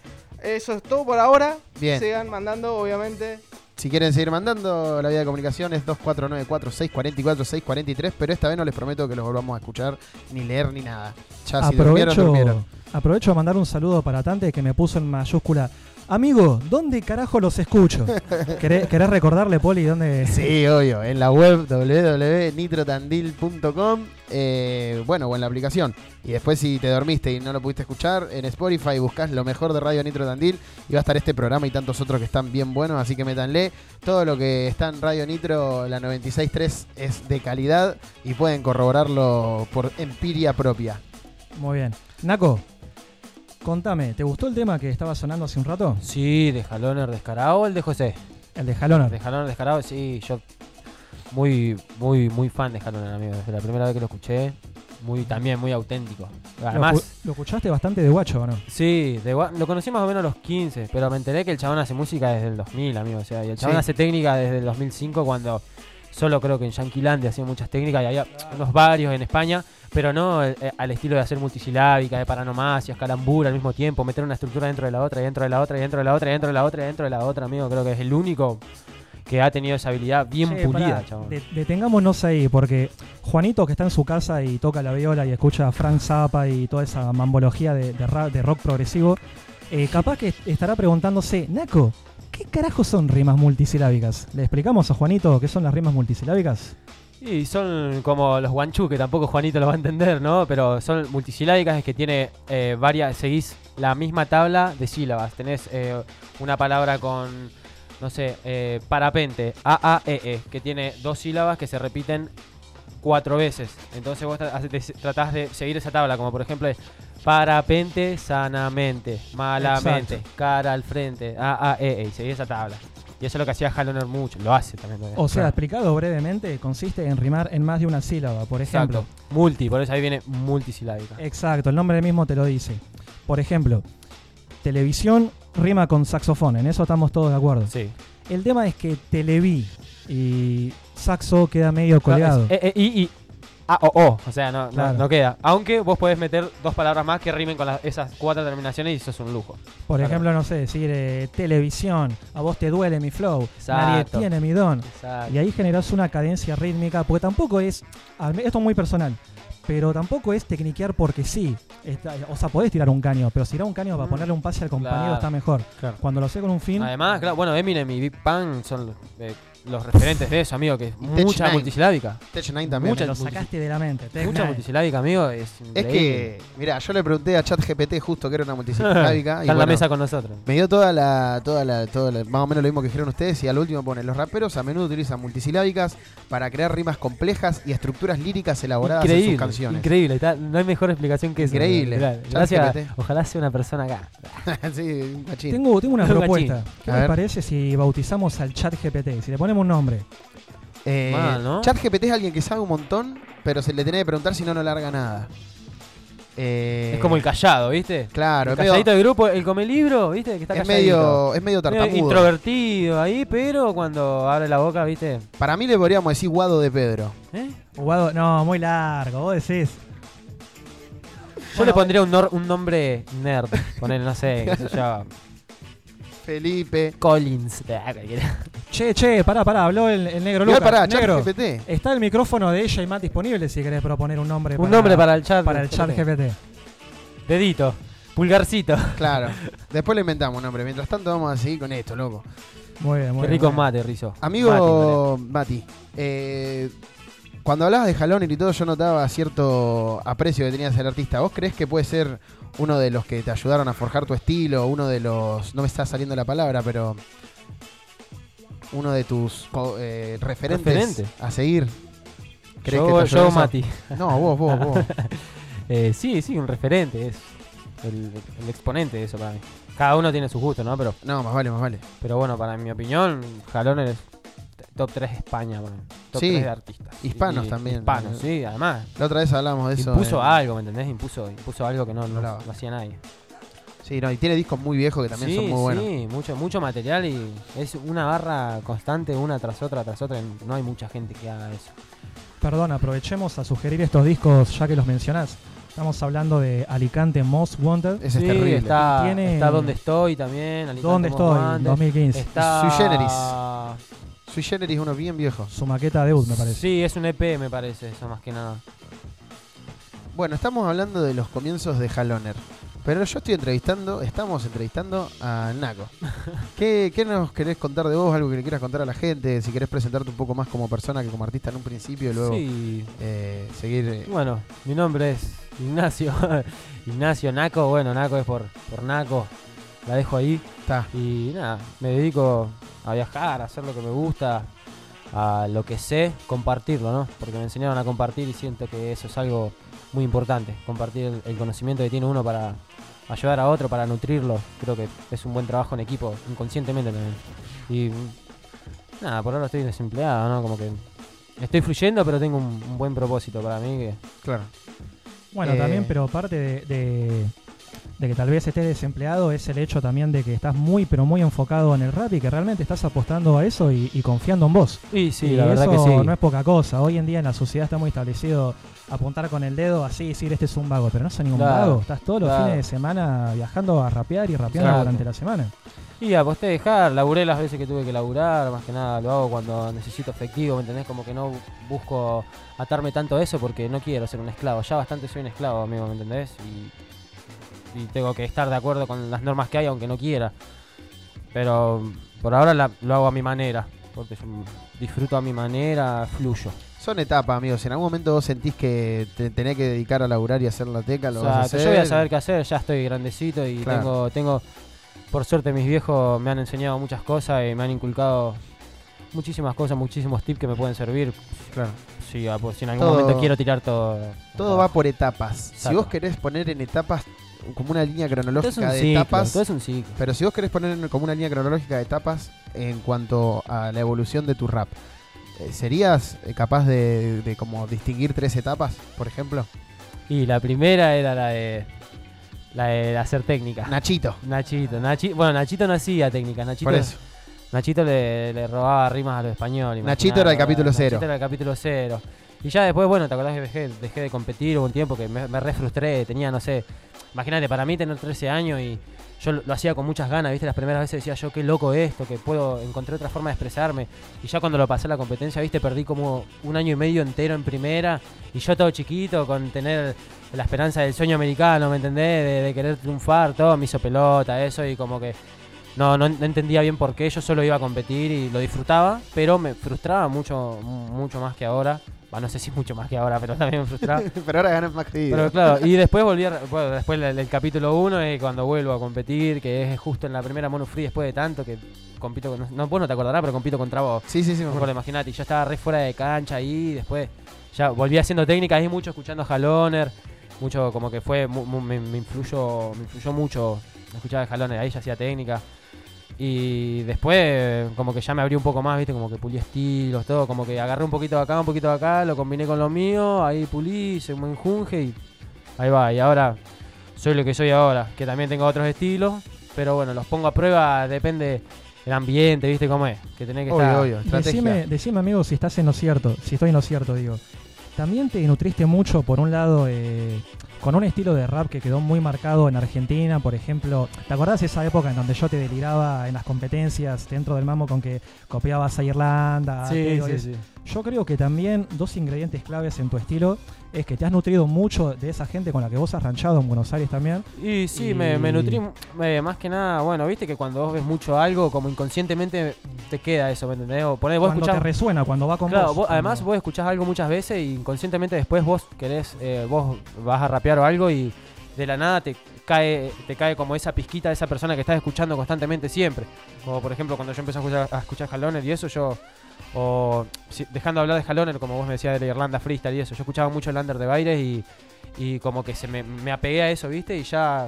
Eso es todo por ahora. Bien. Sigan mandando, obviamente. Si quieren seguir mandando, la vía de comunicación es 2494-644-643, pero esta vez no les prometo que los volvamos a escuchar, ni leer, ni nada. Ya si durmieron, aprovecho, durmieron. aprovecho a mandar un saludo para Tante que me puso en mayúscula. Amigo, ¿dónde carajo los escucho? ¿Querés, querés recordarle, Poli, dónde? Sí, obvio, en la web www.nitrotandil.com, eh, bueno, o en la aplicación. Y después si te dormiste y no lo pudiste escuchar, en Spotify buscás lo mejor de Radio Nitro Tandil y va a estar este programa y tantos otros que están bien buenos, así que métanle. Todo lo que está en Radio Nitro, la 96.3, es de calidad y pueden corroborarlo por empiria propia. Muy bien. Naco, contame, ¿te gustó el tema que estaba sonando hace un rato? Sí, de Jaloner descarado o el de José. El de Haloner. De Jaloner descarado, sí, yo muy, muy, muy fan de Jaloner, amigo. Desde la primera vez que lo escuché, muy, también muy auténtico. Además, lo escuchaste bastante de guacho, ¿o no? Sí, de lo conocí más o menos a los 15, pero me enteré que el chabón hace música desde el 2000, amigo. O sea, y el chabón Sí. hace técnica desde el 2005 cuando solo creo que en Yanquilandia hacía muchas técnicas y había unos varios en España, pero no eh, al estilo de hacer multisilábica, de paranomasias, calambura al mismo tiempo, meter una estructura dentro de la otra, y dentro de la otra, y dentro de la otra, y dentro de la otra, y dentro de la otra, amigo. Creo que es el único que ha tenido esa habilidad bien Che, pulida, chabón. de- detengámonos ahí, porque Juanito, que está en su casa y toca la viola y escucha a Frank Zappa y toda esa mambología de, de ra- de rock progresivo, eh, capaz que estará preguntándose, Naco, ¿qué carajo son rimas multisilábicas? ¿Le explicamos a Juanito qué son las rimas multisilábicas? Y son como los guanchú, que tampoco Juanito lo va a entender, ¿no? Pero son multisilábicas, es que tiene eh, varias, seguís la misma tabla de sílabas. Tenés eh, una palabra con, no sé, eh, parapente, A-A-E-E, que tiene dos sílabas que se repiten cuatro veces. Entonces vos tratás de seguir esa tabla, como por ejemplo parapente sanamente, malamente, Exacto. cara al frente, A-A-E-E, y seguís esa tabla. Y eso es lo que hacía Haloner mucho, lo hace también. O sea, Claro. explicado brevemente, consiste en rimar en más de una sílaba, por ejemplo. Exacto. Multi, por eso ahí viene multisilábica. Exacto, el nombre mismo te lo dice. Por ejemplo, televisión rima con saxofón, en eso estamos todos de acuerdo. Sí. El tema es que televí y saxo queda medio colgado. Es- eh, eh, y, y A o O, o sea, no, no- Claro. no queda. Aunque vos podés meter dos palabras más que rimen con las- esas cuatro terminaciones y eso es un lujo. Por Claro. ejemplo, no sé, decir eh, televisión, a vos te duele mi flow, nadie tiene mi don. Exacto. Y ahí generás una cadencia rítmica, porque tampoco es, esto es muy personal, pero tampoco es tecniquear porque sí. Está- o sea, podés tirar un caño, pero si tirar un caño para Mm. ponerle un pase al compañero Claro. está mejor. Cuando lo sé con un fin, Además, claro, bueno, Eminem y Big Bang son eh, los referentes de eso, amigo, que es mucha Nine. multisilábica. Tech Nine también. Mucha lo sacaste de la mente. Tech Mucha Nine. multisilábica, amigo, es Es que, mira, yo le pregunté a ChatGPT justo que era una multisilábica. Está en la bueno, mesa con nosotros. Me dio toda la, toda la, toda la- más o menos lo mismo que dijeron ustedes y al último pone, los raperos a menudo utilizan multisilábicas para crear rimas complejas y estructuras líricas elaboradas en Increíble, sus canciones. increíble, está- no hay mejor explicación que eso. Increíble. Gracias, GPT. ojalá sea una persona acá. sí, un cachín. Tengo, tengo una Un propuesta. ¿Qué les parece si bautizamos al chat GPT? Si le ponemos un nombre. Eh, Mal, ¿no? ChatGPT es alguien que sabe un montón, pero se le tiene que preguntar si no, no larga nada. Eh, Es como el callado, ¿viste? Claro, el es medio, calladito del grupo, el come libro, ¿viste? Que está es calladito. medio, es medio Medio tartamudo. introvertido ahí, pero cuando abre la boca, ¿viste? Para mí le podríamos decir Guado de Pedro. ¿Eh? Guado- no, muy largo, vos decís. Yo le pondría un, nor- un nombre nerd. Poner, no sé, qué sé yo. Felipe. Collins. Che, che, pará, pará, habló el, el negro Igual Lucas. pará, negro, está el micrófono de ella y Matt disponible si querés proponer un nombre Un nombre para el chat. para el chat GPT. Dedito. Pulgarcito. Claro. Después le inventamos un nombre. Mientras tanto vamos a seguir con esto, loco. Muy bien, muy Qué bien. rico muy bien. mate, Rizo. Amigo Mati, eh, cuando hablabas de Jalón y todo, yo notaba cierto aprecio que tenías el artista. ¿Vos crees que puede ser uno de los que te ayudaron a forjar tu estilo? Uno de los. No me está saliendo la palabra, pero. Uno de tus eh, referentes Referente. a seguir. ¿Crees Yo, que te ayudó yo eso? Mati. No, vos, vos, vos. Eh, sí, sí, un referente. Es el, el exponente de eso para mí. Cada uno tiene sus gustos, ¿no? Pero, No, más vale, más vale. pero bueno, para mi opinión, Jalón es top 3 de España, man. Top Sí, 3 de artistas. hispanos también, Hispanos, ¿no? sí, además. La otra vez hablamos de eso. Impuso en- algo, ¿me entendés? Impuso, impuso algo que no, no, no hacía nadie. Sí, no, y tiene discos muy viejos que también sí, son muy buenos. Sí, mucho, mucho material y es una barra constante, una tras otra, tras otra. No hay mucha gente que haga eso. Perdón, aprovechemos a sugerir estos discos ya que los mencionás. Estamos hablando de Alicante Most Wanted. Ese Sí, es terrible. Está, Tiene- está donde estoy también. Alicante ¿Dónde Most estoy? Wanted. 2015. Está... Sui Generis. Sui Generis uno bien viejo. Su maqueta debut, me parece. Sí, es un EP, me parece, eso más que nada. Bueno, estamos hablando de los comienzos de Haloner. Pero yo estoy entrevistando, estamos entrevistando a Naco. ¿Qué, qué nos querés contar de vos? Algo que le quieras contar a la gente. Si querés presentarte un poco más como persona que como artista en un principio y luego Sí. eh, seguir. eh, Bueno, mi nombre es Ignacio. Ignacio Naco. Bueno, Naco es por, por Naco. La dejo ahí. Está. Y nada, me dedico a viajar, a hacer lo que me gusta, a lo que sé, compartirlo, ¿no? Porque me enseñaron a compartir y siento que eso es algo muy importante. Compartir el, el conocimiento que tiene uno para ayudar a otro, para nutrirlo. Creo que es un buen trabajo en equipo, inconscientemente también. Y nada, por ahora estoy desempleado, ¿no? Como que estoy fluyendo, pero tengo un, un buen propósito para mí que Claro. Bueno, Eh, también, pero parte de, de- de que tal vez estés desempleado es el hecho también de que estás muy, pero muy enfocado en el rap y que realmente estás apostando a eso y, y confiando en vos. Sí, sí, y la verdad eso que sí. no es poca cosa. Hoy en día en la sociedad está muy establecido apuntar con el dedo así y decir este es un vago, pero no soy ningún Claro, vago. Estás todos los claro. fines de semana viajando a rapear y rapeando durante la semana. Y aposté dejar, laburé las veces que tuve que laburar, más que nada lo hago cuando necesito efectivo, ¿me entendés? Como que no busco atarme tanto a eso porque no quiero ser un esclavo. Ya bastante soy un esclavo, amigo, ¿me entendés? Y, y tengo que estar de acuerdo con las normas que hay, aunque no quiera. Pero por ahora la- lo hago a mi manera, porque yo disfruto a mi manera, fluyo. Son etapas, amigos. Si en algún momento vos sentís que te tenés que dedicar a laburar y hacer la teca, lo vas a hacer. yo voy a saber qué hacer, ya estoy grandecito y Claro. tengo, tengo, por suerte mis viejos me han enseñado muchas cosas y me han inculcado muchísimas cosas, muchísimos tips que me pueden servir. Claro. Si, ah, pues, si en algún Todo- momento quiero tirar todo. Todo va por etapas. Si vos querés poner en etapas como una línea cronológica un de ciclo, etapas, todo es un ciclo. pero si vos querés poner como una línea cronológica de etapas en cuanto a la evolución de tu rap, eh, ¿serías eh, capaz de, de como distinguir tres etapas, por ejemplo? Y la primera era la de la de hacer técnica. Nachito. Nachito, Nachi- bueno, Nachito no hacía técnica, Nachito, Por eso. Nachito le, le robaba rimas a los españoles. Nachito era el capítulo Nachito cero. era el capítulo cero. Y ya después, bueno, te acordás que dejé, dejé de competir, hubo un tiempo que me, me re frustré, tenía, no sé, imagínate, para mí tener 13 años y yo lo, hacía con muchas ganas, viste, las primeras veces decía yo, qué loco esto, que puedo, encontré otra forma de expresarme. Y ya cuando lo pasé a la competencia, viste, perdí como un año y medio entero en primera y yo todo chiquito con tener la esperanza del sueño americano, ¿me entendés? De, querer triunfar, todo, me hizo pelota, eso, y como que no, no, no entendía bien por qué, yo solo iba a competir y lo disfrutaba, pero me frustraba mucho, mu- mucho más que ahora. Bah, no sé si mucho más que ahora, pero también me frustraba. pero ahora ganas más que Pero claro, y después volví a, bueno, después el, el capítulo 1 es cuando vuelvo a competir, que es justo en la primera Mono Free después de tanto que compito con, no, vos no te acordarás, pero compito contra vos. Sí, sí, sí, me Por acuerdo. imagínate, y yo estaba re fuera de cancha ahí, después ya volví haciendo técnicas ahí mucho escuchando a Jaloner, mucho como que fue, mu- mu- me, me influyó, me influyó mucho escuchar a Jaloner, ahí ya hacía técnica. Y después como que ya me abrí un poco más, viste, como que pulí estilos, todo, como que agarré un poquito de acá, un poquito de acá, lo combiné con lo mío, ahí pulí, hice un buen junge y ahí va. Y ahora soy lo que soy ahora, que también tengo otros estilos, pero bueno, los pongo a prueba, depende del ambiente, viste cómo es, que tenés que Obvio, estar... obvio. Estrategia. Decime, decime, amigo, si estás en lo cierto, si estoy en lo cierto, digo. También te nutriste mucho, por un lado, eh, con un estilo de rap que quedó muy marcado en Argentina, por ejemplo. ¿Te acordás de esa época en donde yo te deliraba en las competencias dentro del mambo con que copiabas a Irlanda? Sí, sí, sí. Yo creo que también dos ingredientes claves en tu estilo es que te has nutrido mucho de esa gente con la que vos has ranchado en Buenos Aires también. Y sí, me, me nutrí eh, más que nada, bueno, viste que cuando vos ves mucho algo, como inconscientemente te queda eso, ¿me entendés? O ponés, vos Cuando escuchás- te resuena, cuando va con Claro, vos. vos- además vos escuchás algo muchas veces y inconscientemente después vos querés, eh, vos vas a rapear o algo y de la nada te cae, te cae como esa pizquita de esa persona que estás escuchando constantemente siempre. Como por ejemplo cuando yo empecé a escuchar, a escuchar Haloner y eso yo, o si- dejando de hablar de Haloner como vos me decías de la Irlanda Freestyle y eso, yo escuchaba mucho el Under de Baires y, y como que se me, me apegué a eso, viste, y ya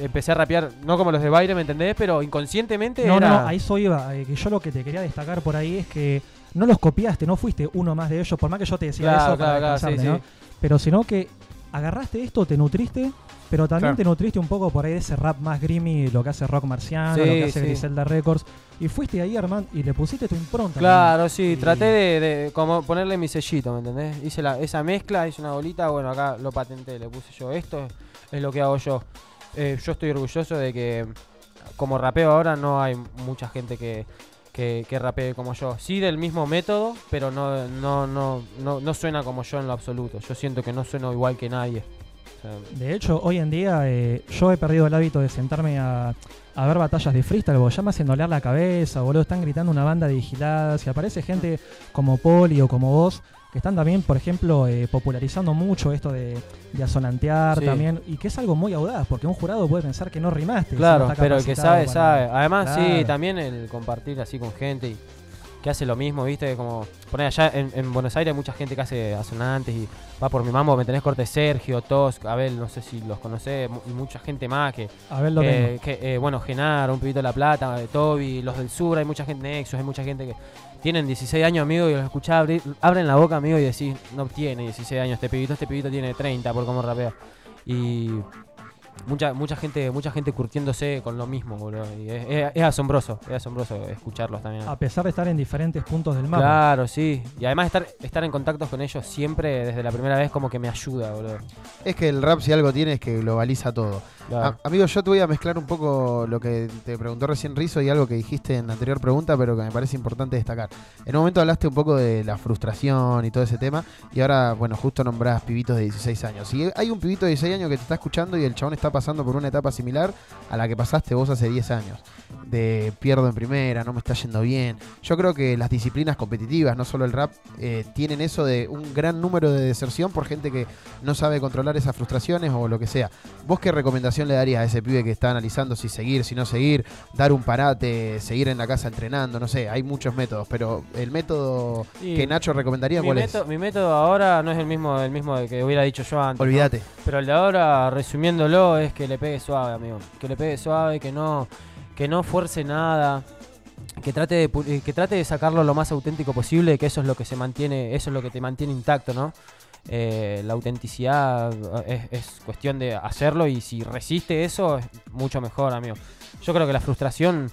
empecé a rapear, no como los de Baires, ¿me entendés? Pero inconscientemente No, era... no, a eso iba. eh, que yo lo que te quería destacar por ahí es que no los copiaste, no fuiste uno más de ellos, por más que yo te decía Claro, eso para claro, claro, sí, ¿no? sí. Pero sino que agarraste esto, te nutriste, pero también Claro. te nutriste un poco por ahí de ese rap más grimy, lo que hace Rock Marciano, Sí, lo que hace sí. Griselda Records, y fuiste ahí, Armand, y le pusiste tu impronta. Claro, también. sí, Y- traté de, de como ponerle mi sellito, ¿me entendés? Hice la, esa mezcla, hice una bolita, bueno, acá lo patenté, le puse yo, esto es lo que hago yo. Eh, yo estoy orgulloso de que como rapeo ahora no hay mucha gente que, que, que rapee como yo. Sí del mismo método, pero no, no, no, no, no suena como yo en lo absoluto. Yo siento que no sueno igual que nadie. De hecho, hoy en día eh, yo he perdido el hábito de sentarme a, a ver batallas de freestyle, porque ya me hacen doler la cabeza, boludo. Están gritando una banda de vigiladas y aparece gente como Poli o como vos que están también, por ejemplo, eh, popularizando mucho esto de, de asonantear Sí. también, y que es algo muy audaz, porque un jurado puede pensar que no rimaste. Claro, pero el que sabe, para- sabe. Además, sí, también el compartir así con gente y que hace lo mismo, ¿viste? Como poner allá en, en Buenos Aires hay mucha gente que hace asonantes y va por mi mambo, me tenés corte Sergio, Tos, Abel, no sé si los conocés, y mucha gente más que. Abel que- eh, bueno, Genaro, un pibito de La Plata, eh, Toby, los del sur, hay mucha gente Nexus, hay mucha gente que tienen 16 años, amigo, y los escuchás abrir, abren la boca, amigo, y decís, no tiene 16 años este pibito, este pibito tiene 30 por cómo rapea. Y mucha mucha gente mucha gente curtiéndose con lo mismo, boludo. Y es, es- es asombroso, es asombroso escucharlos también. A pesar de estar en diferentes puntos del mapa. Claro, sí. Y además estar, estar en contacto con ellos siempre desde la primera vez como que me ayuda, boludo. Es que el rap si algo tiene es que globaliza todo. Claro. A- amigo, yo te voy a mezclar un poco lo que te preguntó recién Rizo y algo que dijiste en la anterior pregunta, pero que me parece importante destacar. En un momento hablaste un poco de la frustración y todo ese tema, y ahora, bueno, justo nombrás pibitos de 16 años. Y hay un pibito de 16 años que te está escuchando y el chabón está pasando por una etapa similar a la que pasaste vos hace 10 años. De pierdo en primera, no me está yendo bien. Yo creo que las disciplinas competitivas, no solo el rap, eh, tienen eso de un gran número de deserción por gente que no sabe controlar esas frustraciones o lo que sea. ¿Vos qué recomendación le darías a ese pibe que está analizando si seguir, si no seguir, dar un parate, seguir en la casa entrenando? No sé, hay muchos métodos, pero el método Y que Nacho recomendaría, ¿cuál método, es? mi método ahora no es el mismo, el mismo que hubiera dicho yo antes. ¿no? Olvídate. Pero el de ahora, resumiéndolo, es que le pegue suave, amigo. Que le pegue suave, que no, que no fuerce nada. Que trate, de, eh, que trate de sacarlo lo más auténtico posible, que eso es lo que se mantiene, eso es lo que te mantiene intacto, ¿no? Eh, la autenticidad eh, es, es cuestión de hacerlo y si resiste eso es mucho mejor, amigo. Yo creo que la frustración,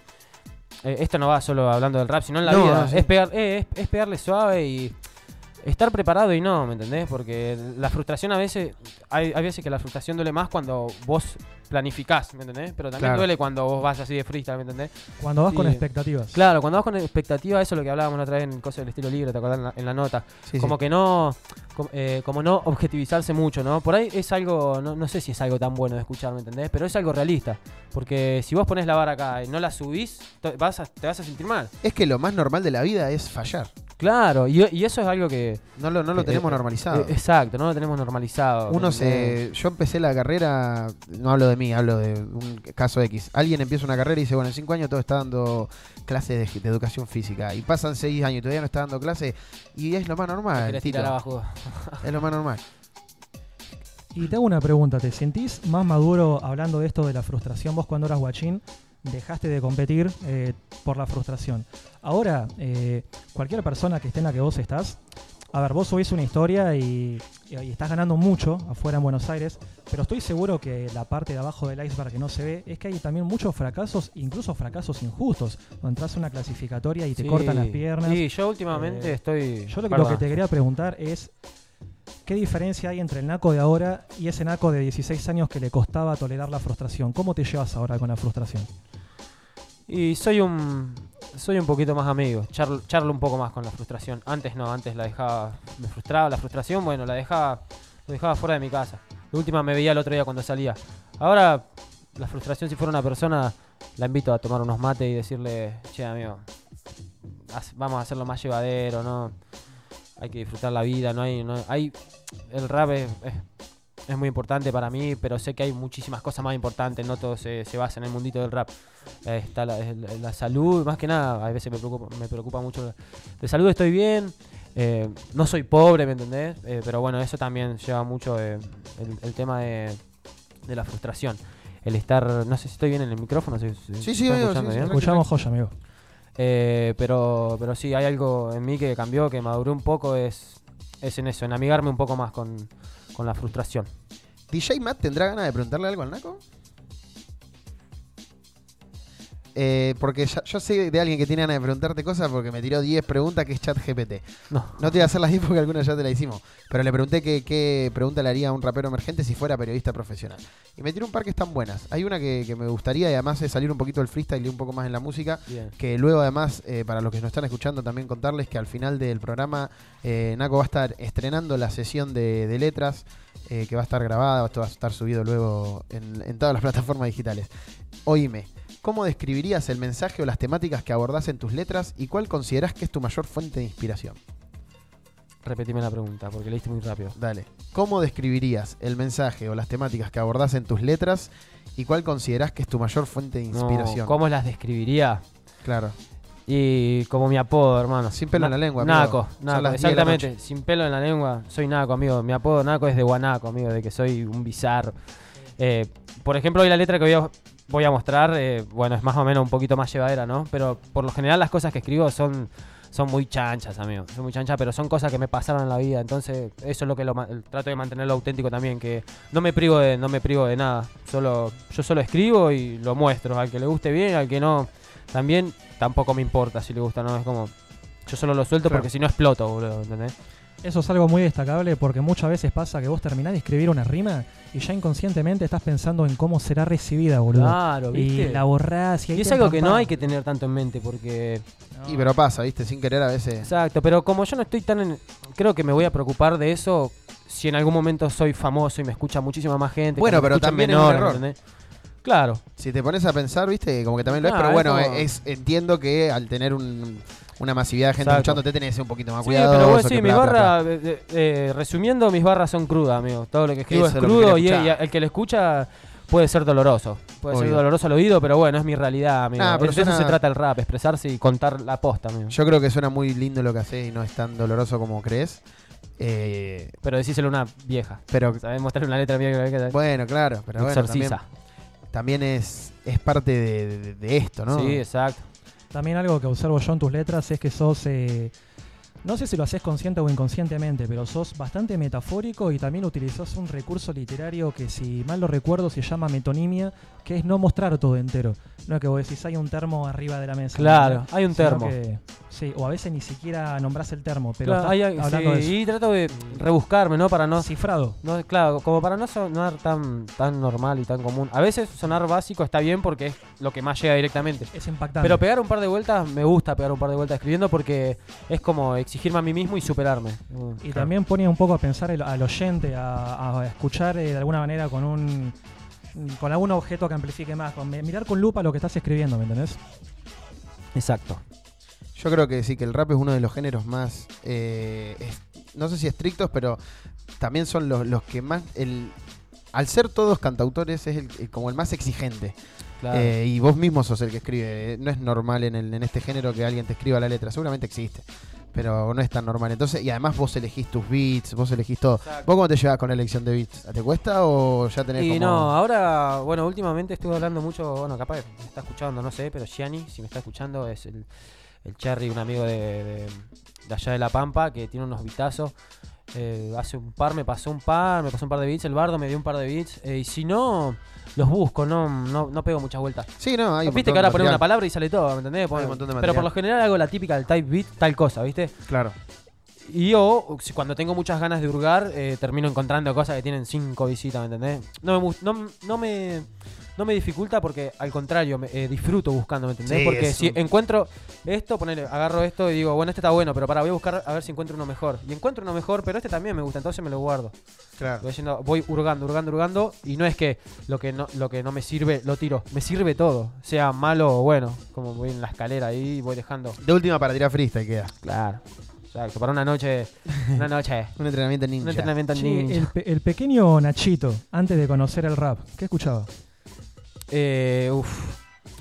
eh, esto no va solo hablando del rap, sino en la No, vida, no, sí. es, pegar, eh, es, es pegarle suave y estar preparado y no, ¿me entendés? Porque la frustración a veces, hay, hay veces que la frustración duele más cuando vos planificás, ¿me entendés? Pero también Claro. duele cuando vos vas así de freestyle, ¿me entendés? Cuando vas con expectativas. Claro, cuando vas con expectativas, eso es lo que hablábamos la otra vez en coso del estilo libre, ¿te acordás en la, en la nota? Sí, como que no, eh, como no objetivizarse mucho, ¿no? Por ahí es algo, no, no sé si es algo tan bueno de escuchar, ¿me entendés? Pero es algo realista. Porque si vos pones la vara acá y no la subís, vas a- te vas a sentir mal. Es que lo más normal de la vida es fallar. Claro, y, y eso es algo que... No lo, no lo eh, tenemos eh, normalizado. exacto, no lo tenemos normalizado. Uno ¿me se. Yo empecé la carrera, no hablo de mí, hablo de un caso X. Alguien empieza una carrera y dice, bueno, en cinco años todo está dando clases de, de educación física. Y pasan seis años y todavía no está dando clases. Y es lo más normal. abajo. Es lo más normal. Y te hago una pregunta, ¿te sentís más maduro hablando de esto de la frustración? Vos cuando eras guachín dejaste de competir eh, por la frustración. Ahora, eh, cualquier persona que esté en la que vos estás, a ver, vos subís una historia y, y- y estás ganando mucho afuera en Buenos Aires, pero estoy seguro que la parte de abajo del iceberg que no se ve es que hay también muchos fracasos, incluso fracasos injustos, donde entras a una clasificatoria y te Sí, cortan las piernas. Sí, yo últimamente Eh, estoy... Yo lo, que te quería preguntar es, ¿qué diferencia hay entre el Naco de ahora y ese Naco de 16 años que le costaba tolerar la frustración? ¿Cómo te llevas ahora con la frustración? Y soy un soy un poquito más amigo, charlo, charlo un poco más con la frustración. Antes no, antes la dejaba, me frustraba la frustración, bueno, la dejaba, lo dejaba fuera de mi casa. La última me veía el otro día cuando salía. Ahora, la frustración, si fuera una persona, la invito a tomar unos mates y decirle, che, amigo, vamos a hacerlo más llevadero, ¿no? Hay que disfrutar la vida, no hay, no hay, el rap es- es muy importante para mí, pero sé que hay muchísimas cosas más importantes, no todo se, se basa en el mundito del rap. Eh, está la, la- la salud, más que nada, a veces me preocupa, me preocupa mucho. De salud estoy bien, eh, no soy pobre, ¿me entendés? Eh, pero bueno, eso también lleva mucho eh, el, el tema de, de la frustración. El estar, no sé si estoy bien en el micrófono. si- si- Sí, ¿se sí, amigo, escuchando sí, bien? Escuchamos joya, amigo. Eh, pero, pero sí, hay algo en mí que cambió, que maduró un poco, es, es en eso, en amigarme un poco más con, con la frustración. ¿DJ Matt tendrá ganas de preguntarle algo al Naco? Eh, porque ya- yo sé de alguien que tiene ganas de preguntarte cosas porque me tiró 10 preguntas que es chat GPT. No. No te voy a hacer las 10 porque algunas ya te la hicimos. Pero le pregunté qué, pregunta le haría a un rapero emergente si fuera periodista profesional. Y me tiró un par que están buenas. Hay una que, que me gustaría y además es salir un poquito del freestyle y un poco más en la música. Bien. Que luego además, eh, para los que nos están escuchando, también contarles que al final del programa eh, Naco va a estar estrenando la sesión de, de letras eh, que va a estar grabada, esto va a estar subido luego en, en todas las plataformas digitales. Oíme, ¿cómo describirías el mensaje o las temáticas que abordás en tus letras y cuál considerás que es tu mayor fuente de inspiración? Repetime la pregunta, porque leíste muy rápido. Dale. ¿Cómo describirías el mensaje o las temáticas que abordás en tus letras y cuál considerás que es tu mayor fuente de No, inspiración? ¿Cómo las describiría? Claro. Y como mi apodo, hermano. Sin pelo en la lengua, amigo. Naco, Naco, las 10 de la exactamente. Sin pelo en la lengua, soy Naco, amigo. Mi apodo Naco es de Guanaco, amigo, de que soy un bizarro. Eh, por ejemplo, hoy la letra que voy a, voy a mostrar, eh, bueno, es más o menos un poquito más llevadera, ¿no? Pero por lo general las cosas que escribo son, son muy chanchas, amigo. Son muy chanchas, pero son cosas que me pasaron en la vida. Entonces, eso es lo que lo, trato de mantenerlo auténtico también, que no me privo de, no me privo de nada. Solo, yo solo escribo y lo muestro. Al que le guste bien, al que no, también tampoco me importa si le gusta no. Es como, yo solo lo suelto Claro. porque si no exploto, boludo, ¿entendés? Eso es algo muy destacable porque muchas veces pasa que vos terminás de escribir una rima y ya inconscientemente estás pensando en cómo será recibida, boludo. Claro, ¿viste? Y la borrás y, Y es algo que no hay que tener tanto en mente porque... Y pero pasa, ¿viste? Sin querer a veces. Exacto, pero como yo no estoy tan en... Creo que me voy a preocupar de eso si en algún momento soy famoso y me escucha muchísima más gente. Bueno, pero también es un menores, error. ¿entendés? Claro. Si te pones a pensar, viste, como que también lo es, Ah, pero bueno, eso- es, entiendo que al tener un- una masividad de gente Exacto. escuchándote tenés que ser un poquito más Sí, cuidadoso. pero vos sí, que mi bla, bla, bla. barra, eh, resumiendo, mis barras son crudas, amigo. Todo lo que escribo Eso es crudo y, y el que lo escucha puede ser doloroso. Puede ser doloroso al oído, pero bueno, es mi realidad, amigo. Nah, pero de eso se trata el rap, expresarse y contar la posta, amigo. Yo creo que suena muy lindo lo que haces y no es tan doloroso como crees. Eh, Pero decíselo a una vieja. pero ¿Sabes? Mostrarle una letra mía que bueno, claro, pero bueno, también, exorciza. también es, es parte de, de- de esto, ¿no? Sí, exacto. También algo que observo yo en tus letras es que sos, eh, no sé si lo haces consciente o inconscientemente, pero sos bastante metafórico y también utilizás un recurso literario que si mal lo recuerdo se llama metonimia, que es no mostrar todo entero. No es que vos decís hay un termo arriba de la mesa. Claro, hay un termo. que- sí, o a veces ni siquiera nombrás el termo, pero Claro, estás hay- hay- hablando sí, de eso. y trato de rebuscarme, ¿no? Para no... Cifrado. No, claro, como para no sonar tan, tan normal y tan común. A veces sonar básico está bien porque es lo que más llega directamente. Es impactante. Pero pegar un par de vueltas, me gusta pegar un par de vueltas escribiendo porque es como exigirme a mí mismo y superarme. Y también pone un poco a pensar el- al oyente, a, a escuchar eh, de alguna manera con un con algún objeto que amplifique más, con mirar con lupa lo que estás escribiendo, ¿me entendés? Exacto. Yo creo que sí, que el rap es uno de los géneros más, eh, es- no sé si estrictos, pero también son los, los que más, el, al ser todos cantautores, es el- el- como el más exigente. Claro. Eh, y vos mismo sos el que escribe. No es normal en, el- en este género que alguien te escriba la letra. Seguramente existe, pero no es tan normal. Entonces, y además vos elegís tus beats, vos elegís todo. Exacto. ¿Vos cómo te llevas con la elección de beats? ¿Te cuesta o ya tenés Y como... no, ahora, bueno, últimamente estuve hablando mucho, bueno, capaz me está escuchando, no sé, pero Gianni, si me está escuchando, es el, el Cherry, un amigo de, de- de allá de La Pampa, que tiene unos bitazos. Eh, hace un par me pasó un par, me pasó un par de beats, el bardo me dio un par de beats, eh, y si no, los busco, no, no, no pego muchas vueltas. Sí, no, hay un Viste que ahora de poner una palabra y sale todo, ¿me entendés? Un montón de pero por lo general hago la típica del type beat, tal cosa, ¿viste? Claro. Y o si cuando tengo muchas ganas de hurgar, eh, termino encontrando cosas que tienen cinco visitas, ¿me entendés? No me, no, no me, no me dificulta porque al contrario, me, eh, disfruto buscando, ¿me entendés? Sí, porque si un- encuentro esto, ponele, agarro esto y digo, bueno, este está bueno, pero para, voy a buscar a ver si encuentro uno mejor. Y encuentro uno mejor, pero este también me gusta, entonces me lo guardo. Claro. Voy, yendo- voy hurgando, hurgando, hurgando. Y no es que lo que no, lo que no me sirve, lo tiro. Me sirve todo. Sea malo o bueno. Como voy en la escalera ahí y voy dejando. De última para tirar freestyle queda. Claro. Exacto. Para una noche. Una noche. Un entrenamiento ninja. Un entrenamiento Che, ninja. el, pe- el pequeño Nachito, antes de conocer el rap, ¿qué escuchaba? Eh, uf.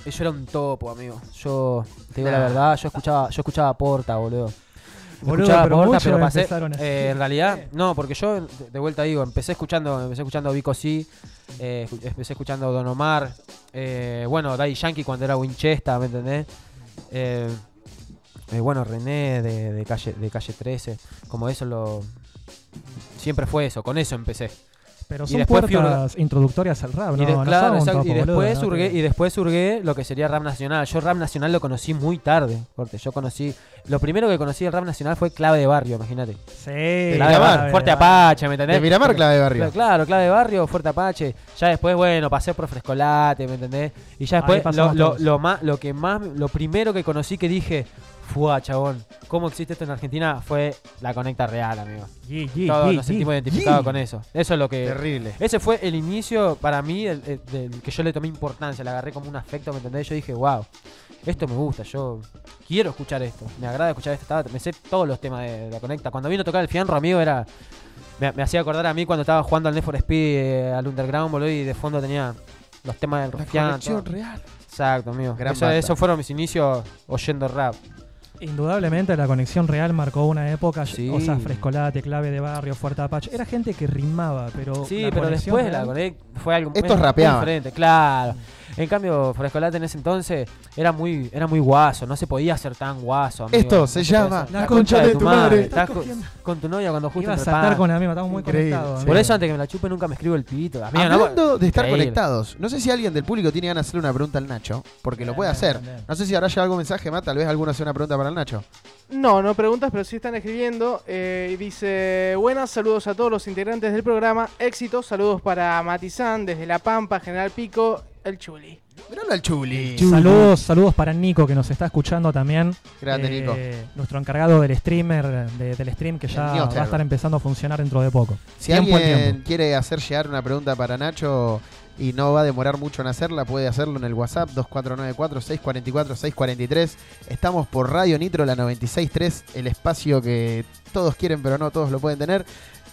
Yo era un topo, amigo. Yo, te digo la verdad, yo escuchaba, yo escuchaba Porta, boludo. Boludo, escuchaba pero Porta, pero pasé. eh, en realidad, no, porque yo, de, vuelta digo, empecé escuchando, empecé escuchando Vico C, eh, empecé escuchando Don Omar, eh, bueno, Daddy Yankee cuando era Winchester, ¿me entendés? Eh, bueno, René de, de calle, de calle 13, como eso lo. Siempre fue eso, con eso empecé. Pero Y son fui puertas introductorias al rap, y ¿no? de- no claro, son un exacto, topo, y después boludo, Que- y después hurgué lo que sería rap nacional. Yo rap nacional lo conocí muy tarde, corte. Yo conocí, lo primero que conocí del rap nacional fue clave de barrio, imagínate. Sí, clave de Miramar, barrio, fuerte. Apache, ¿me entendés? De Miramar, clave de barrio. Cla- Claro, clave de barrio, fuerte Apache. Ya después, bueno, pasé por Frescolate, ¿me entendés? Y ya después, lo, lo más, lo que más, lo primero que conocí que dije, fue chabón, ¿cómo existe esto en Argentina? Fue la conecta real, amigo. Yi, yi, Todos nos sentimos identificados con eso. Eso es lo que. Terrible. Ese fue el inicio para mí el- el- del que yo le tomé importancia, le agarré como un afecto, ¿me entendés? Yo dije, wow, esto me gusta, yo quiero escuchar esto, me agrada escuchar esto, me sé todos los temas de, de la Conecta. Cuando vino a tocar el Fianro, amigo, era. Me, me hacía acordar a mí cuando estaba jugando al Need for Speed, eh, al Underground, boludo, y de fondo tenía los temas del todo. real. Exacto, amigo. Eso, esos fueron mis inicios oyendo rap. Indudablemente la conexión real marcó una época, Sí. o sea, Frescolate, Clave de Barrio, Fuerte Apache. Era gente que rimaba, pero. Sí, la pero conexión después la real- Conect fue algo Estos rapeaban. diferente, claro. En cambio, Frescolate en ese entonces era muy, era muy guaso, no se podía ser tan guaso. amigo. Esto se llama. La concha de tu madre. Estás con, con tu novia cuando justo Ibas a estar con amigos, estamos muy Increíble. conectados. Por eso antes que me la chupe nunca me escribo el pibito. Amigo, no, Hablando de estar increíble. conectados, no sé si alguien del público tiene ganas de hacerle una pregunta al Nacho, porque lo puede bien, hacer. bien. No sé si habrá llegado algún mensaje más, tal vez alguno hace una pregunta para el Nacho. No, no preguntas, pero sí están escribiendo. eh, y dice, buenas, saludos a todos los integrantes del programa. Éxitos, saludos para Matizán desde La Pampa, General Pico, el Chuli. Miralo al Chuli. Saludos, saludos para Nico que nos está escuchando también. Grande, Eh, Nico. Nuestro encargado del streamer, de- del stream que ya va a estar empezando a funcionar dentro de poco. Si Tiempo alguien quiere hacer llegar una pregunta para Nacho y no va a demorar mucho en hacerla, puede hacerlo en el WhatsApp 2494-644-643. Estamos por Radio Nitro, la 96.3, el espacio que todos quieren, pero no todos lo pueden tener.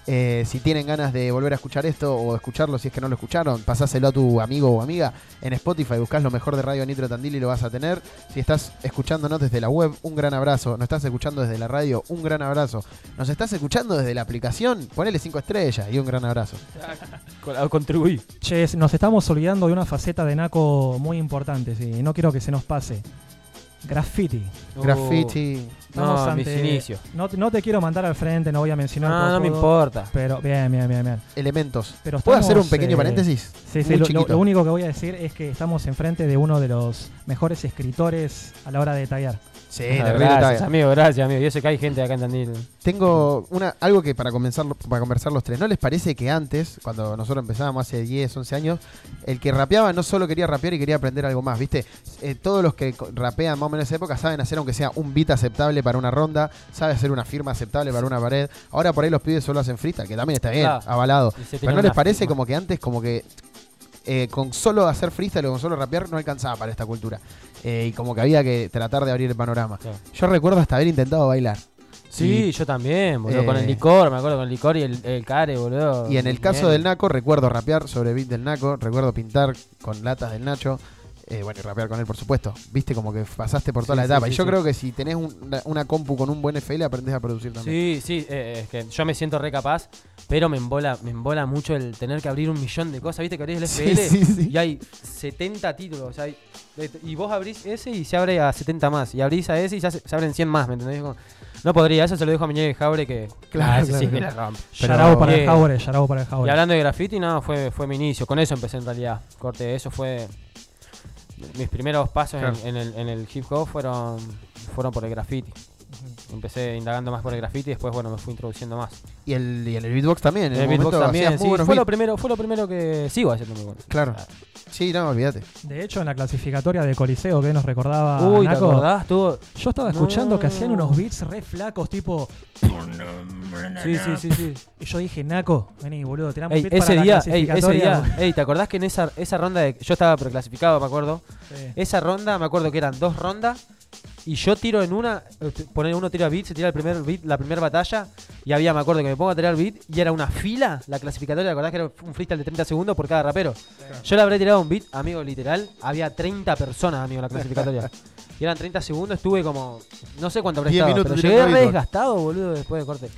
Eh, si tienen ganas de volver a escuchar esto o escucharlo si es que no lo escucharon, pasáselo a tu amigo o amiga en Spotify, buscás lo mejor de Radio Nitro Tandil y lo vas a tener. Si estás escuchándonos desde la web, un gran abrazo. Nos estás escuchando desde la radio, un gran abrazo. Nos estás escuchando desde la aplicación, ponele 5 estrellas y un gran abrazo. Con- Contribuí. Che, nos estamos olvidando de una faceta de Naco muy importante, sí, no quiero que se nos pase. Graffiti. Graffiti. Estamos No, mis inicios. No, te- no te quiero mandar al frente, no voy a mencionar. No, por no me importa. Pero bien, bien, bien, bien. Elementos. Pero ¿Puedo hacer un pequeño eh, paréntesis? Sí, sí, lo, único que voy a decir es que estamos enfrente de uno de los mejores escritores a la hora de detallar. Sí, Ah, terrible gracias, amigo, gracias, amigo. Yo sé que hay gente acá en Tandil. Tengo una, algo que para, comenzar, para conversar los tres, ¿no les parece que antes, cuando nosotros empezábamos hace 10, 11 años, el que rapeaba no solo quería rapear y quería aprender algo más, ¿viste? Eh, todos los que rapean más o menos en esa época saben hacer aunque sea un beat aceptable para una ronda, sabe hacer una firma aceptable para una pared. Ahora por ahí los pibes solo hacen freestyle, que también está bien, Claro. avalado. Pero ¿no les parece firma. como que antes como que eh, con solo hacer freestyle o con solo rapear no alcanzaba para esta cultura? Eh, y como que había que tratar de abrir el panorama. Yo recuerdo hasta haber intentado bailar. Sí, Y- yo también, boludo. Con Eh, el licor, me acuerdo con el licor y el, el care, boludo. Y en el caso Bien. del Naco, recuerdo rapear sobre beat del Naco, recuerdo pintar con latas del Nacho. eh, bueno, y rapear con él, por supuesto. Viste como que pasaste por toda Sí, la etapa. sí, y yo sí. creo que si tenés un- una, compu con un buen FL, aprendés a producir también. Sí, sí, eh, es que yo me siento re capaz, pero me embola, me embola mucho el tener que abrir un millón de cosas. ¿Viste que abrís el FL? sí, sí. Y hay 70 títulos. o sea, hay- eh, y vos abrís ese y se abre a 70 más. Y abrís a ese y ya se, se abren 100 más, ¿me entendés? Como- no podría, eso se lo dejo a mi ñeque Jaure que. Claro, ah, ese sí claro, que claro. la rompe. Para el. Jaure, Yarao para el Y Jaure. hablando de graffiti, no, fue, fue mi inicio. Con eso empecé en realidad. Corte, eso fue. Mis primeros pasos en- Claro. en, el, en el hip hop fueron, fueron por el graffiti. Empecé indagando más por el graffiti y después, bueno, me fui introduciendo más. Y el, y el beatbox también. En El el beatbox también, sí, fue lo, primero, fue lo primero que sigo haciendo muy bueno. Claro. Sí, no, olvídate. De hecho, en la clasificatoria de Coliseo que nos recordaba Uy, ¿te acordás? Yo estaba escuchando que hacían unos beats re flacos, tipo. Sí, sí, sí, sí. Y yo dije, Naco, vení, boludo, tirame un Ey, beat ese para la día, ey, ese clasificatoria". día, ey, ¿te acordás que en esa, esa ronda de, yo estaba preclasificado, me acuerdo? Sí. Esa ronda, me acuerdo que eran dos rondas y yo tiro en una, eh, poner uno tira beat, se tira el primer beat, la primera batalla y había, me acuerdo que me pongo a tirar beat y era una fila, la clasificatoria, ¿te acordás que era un freestyle de 30 segundos por cada rapero? Yo le habré tirado un beat, amigo, literal, había 30 personas, amigo, en la clasificatoria. y eran 30 segundos, estuve como, no sé cuánto habré 10 estado, pero llegué desgastado, boludo, después de corte.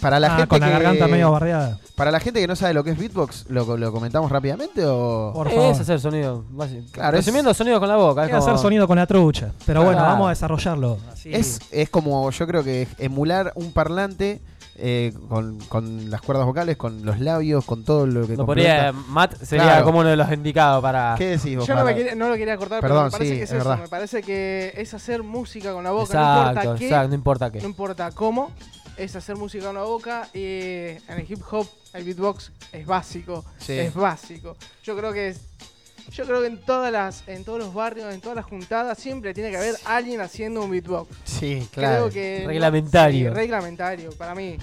Para la Ah, gente con la que- garganta medio barreada. Para la gente que no sabe lo que es beatbox, ¿lo, lo comentamos rápidamente o...? Por favor. Es hacer sonido. Claro, es- Resumiendo, sonido con la boca. es que hacer sonido con la trucha. Pero bueno, vamos a desarrollarlo. Así. Es, es como, yo creo que es emular un parlante eh, con, con las cuerdas vocales, con los labios, con todo lo que Lo ponía complementa. Matt, sería Claro. como uno de los indicados para. ¿Qué decís vos, Yo no, quería- no lo quería cortar, pero Perdón, me parece sí, que es, es eso. verdad. Me parece que es hacer música con la boca, no Exacto, importa qué, exacto, no importa qué. no importa cómo, es hacer música con la boca. Y en el hip hop, el beatbox es básico, Sí. es básico. Yo creo que es, yo creo que en todas las, en todos los barrios, en todas las juntadas, siempre tiene que haber alguien haciendo un beatbox. Sí, claro. Creo que Reglamentario. sí, reglamentario para mí.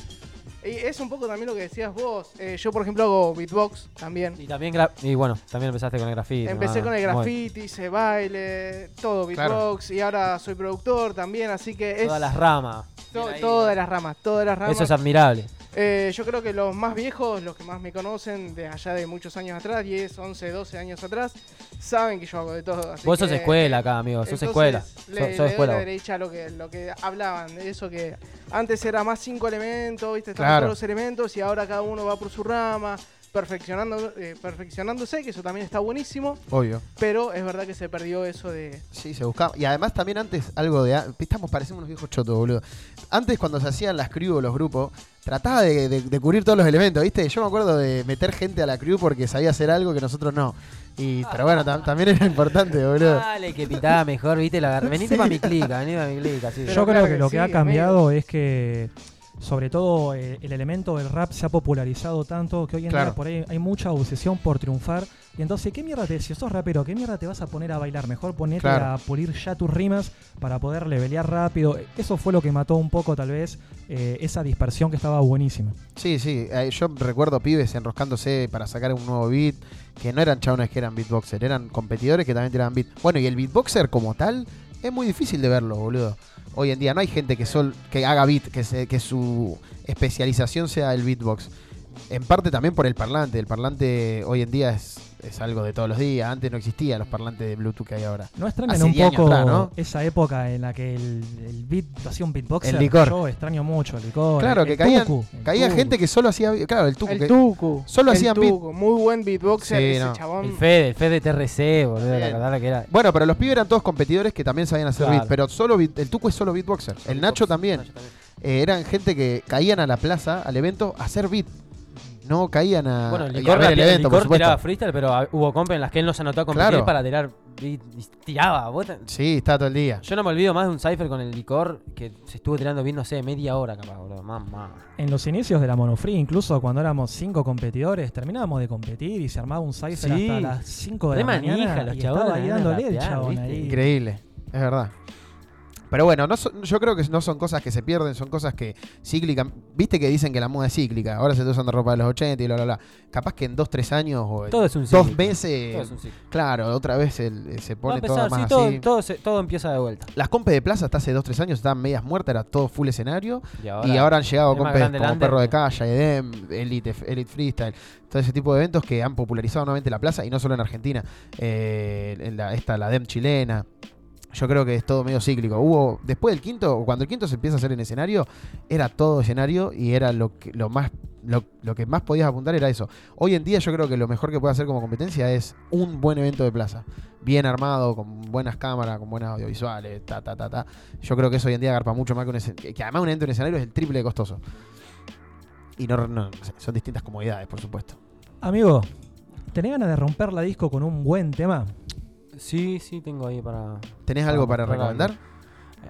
Y es un poco también lo que decías vos. Eh, yo, por ejemplo, hago beatbox también. Y también gra- y bueno, también empezaste con el graffiti. Empecé ¿no? con el graffiti, hice baile, todo Claro. beatbox y ahora soy productor también, así que es Todas las ramas. to- Bien ahí, todas ¿no? las ramas, todas las ramas. Eso es admirable. Eh, yo creo que los más viejos, los que más me conocen de allá de muchos años atrás, 10, 11, 12 años atrás, saben que yo hago de todo. así Vos sos escuela acá, amigo. Sos entonces, escuela. Le, Sos- le sos doy escuela. la derecha a lo que, lo que hablaban, de eso que antes era más cinco elementos, viste, estaban Claro. todos los elementos y ahora cada uno va por su rama, perfeccionando, eh, perfeccionándose, que eso también está buenísimo, Obvio. pero es verdad que se perdió eso de... Sí, se buscaba. Y además también antes algo de... Estamos, parecemos unos viejos chotos, boludo. Antes cuando se hacían las crew o los grupos, trataba de, de- de cubrir todos los elementos, ¿viste? Yo me acuerdo de meter gente a la crew porque sabía hacer algo que nosotros no. Y, pero bueno, tam- también era importante, boludo. Dale, que pitaba mejor, viste. La. Venite Sí. para mi clica, venite para mi clica. sí. Yo creo que que lo sí, que ha cambiado es que, sobre todo, eh, el elemento del rap se ha popularizado tanto que hoy en Claro. día por ahí hay mucha obsesión por triunfar. Y entonces, ¿qué mierda te, si sos rapero, qué mierda te vas a poner a bailar? Mejor ponete Claro. a pulir ya tus rimas para poder levelear rápido. Eso fue lo que mató un poco, tal vez, eh, esa dispersión que estaba buenísima. Sí, sí. eh, Yo recuerdo pibes enroscándose para sacar un nuevo beat, que no eran chabones que eran beatboxer, eran competidores que también tiraban beat. Bueno, y el beatboxer como tal es muy difícil de verlo, boludo. Hoy en día no hay gente que sol, que haga beat, que, se, que su especialización sea el beatbox. En parte también por el parlante. El parlante hoy en día es, es algo de todos los días. Antes no existían los parlantes de Bluetooth que hay ahora. ¿No extrañan Hace un 10 años poco atrás, ¿no? esa época en la que el, el beat hacía un beatboxer? El licor. Yo extraño mucho el licor. Claro, el- que el caían, tucu, caía tucu. gente que solo hacía. Claro, el tucu. El que- Tucu. Solo el hacían beat. Tucu, Muy buen beatboxer Sí, ese no. chabón. El Fede, el Fede TRC, boludo. La Bien. verdad que era. Bueno, pero los pibes eran todos competidores que también sabían hacer Claro. beat. Pero solo beat- el Tuco es solo beatboxer. El Nacho también. Eh, eran gente que caían a la plaza, al evento, a hacer beat. No caían a, Bueno, el y a licor, ver el evento, Licor supuesto. tiraba freestyle, pero hubo comp en las que él no se anotó a competir Claro. para tirar. y tiraba. vos te- Sí, estaba todo el día. Yo no me olvido más de un cipher con el licor que se estuvo tirando bien, no sé, media hora capaz, boludo. Mamá. En los inicios de la Monofree, incluso cuando éramos cinco competidores, terminábamos de competir y se armaba un cipher Sí. hasta las 5 de la mañana. manija los y chabones, estaba ahí dándole el chabón ahí. Increíble, es verdad. Pero bueno, no son- yo creo que no son cosas que se pierden, son cosas que cíclicas. Viste que dicen que la moda es cíclica, ahora se está usando ropa de los 80 y bla, bla, bla. Capaz que en dos, tres años o Todo es un dos meses, Todo es un claro, otra vez el- se pone todo más sí, todo, así. todo, se- todo empieza de vuelta. Las compes de plaza hasta hace dos, tres años estaban medias muertas, era todo full escenario. Y ahora, y ahora han llegado compes como under. Perro de Calle, Edem, Elite, Elite Freestyle, todo ese tipo de eventos que han popularizado nuevamente la plaza y no solo en Argentina. Eh, en la, esta, la DEM chilena. Yo creo que es todo medio cíclico. Hubo, después del quinto, cuando el quinto se empieza a hacer en escenario, era todo escenario y era lo que, lo más, lo, que más podías apuntar era eso. Hoy en día yo creo que lo mejor que puede hacer como competencia es un buen evento de plaza. Bien armado, con buenas cámaras, con buenas audiovisuales, ta, ta, ta, ta. Yo creo que eso hoy en día agarpa mucho más que un escenario. Que además un evento en escenario es el triple de costoso. Y no, no, son distintas comodidades, por supuesto. Amigo, ¿tenés ganas de romper la disco con un buen tema? Sí, sí, tengo ahí para. ¿Tenés algo para recomendar?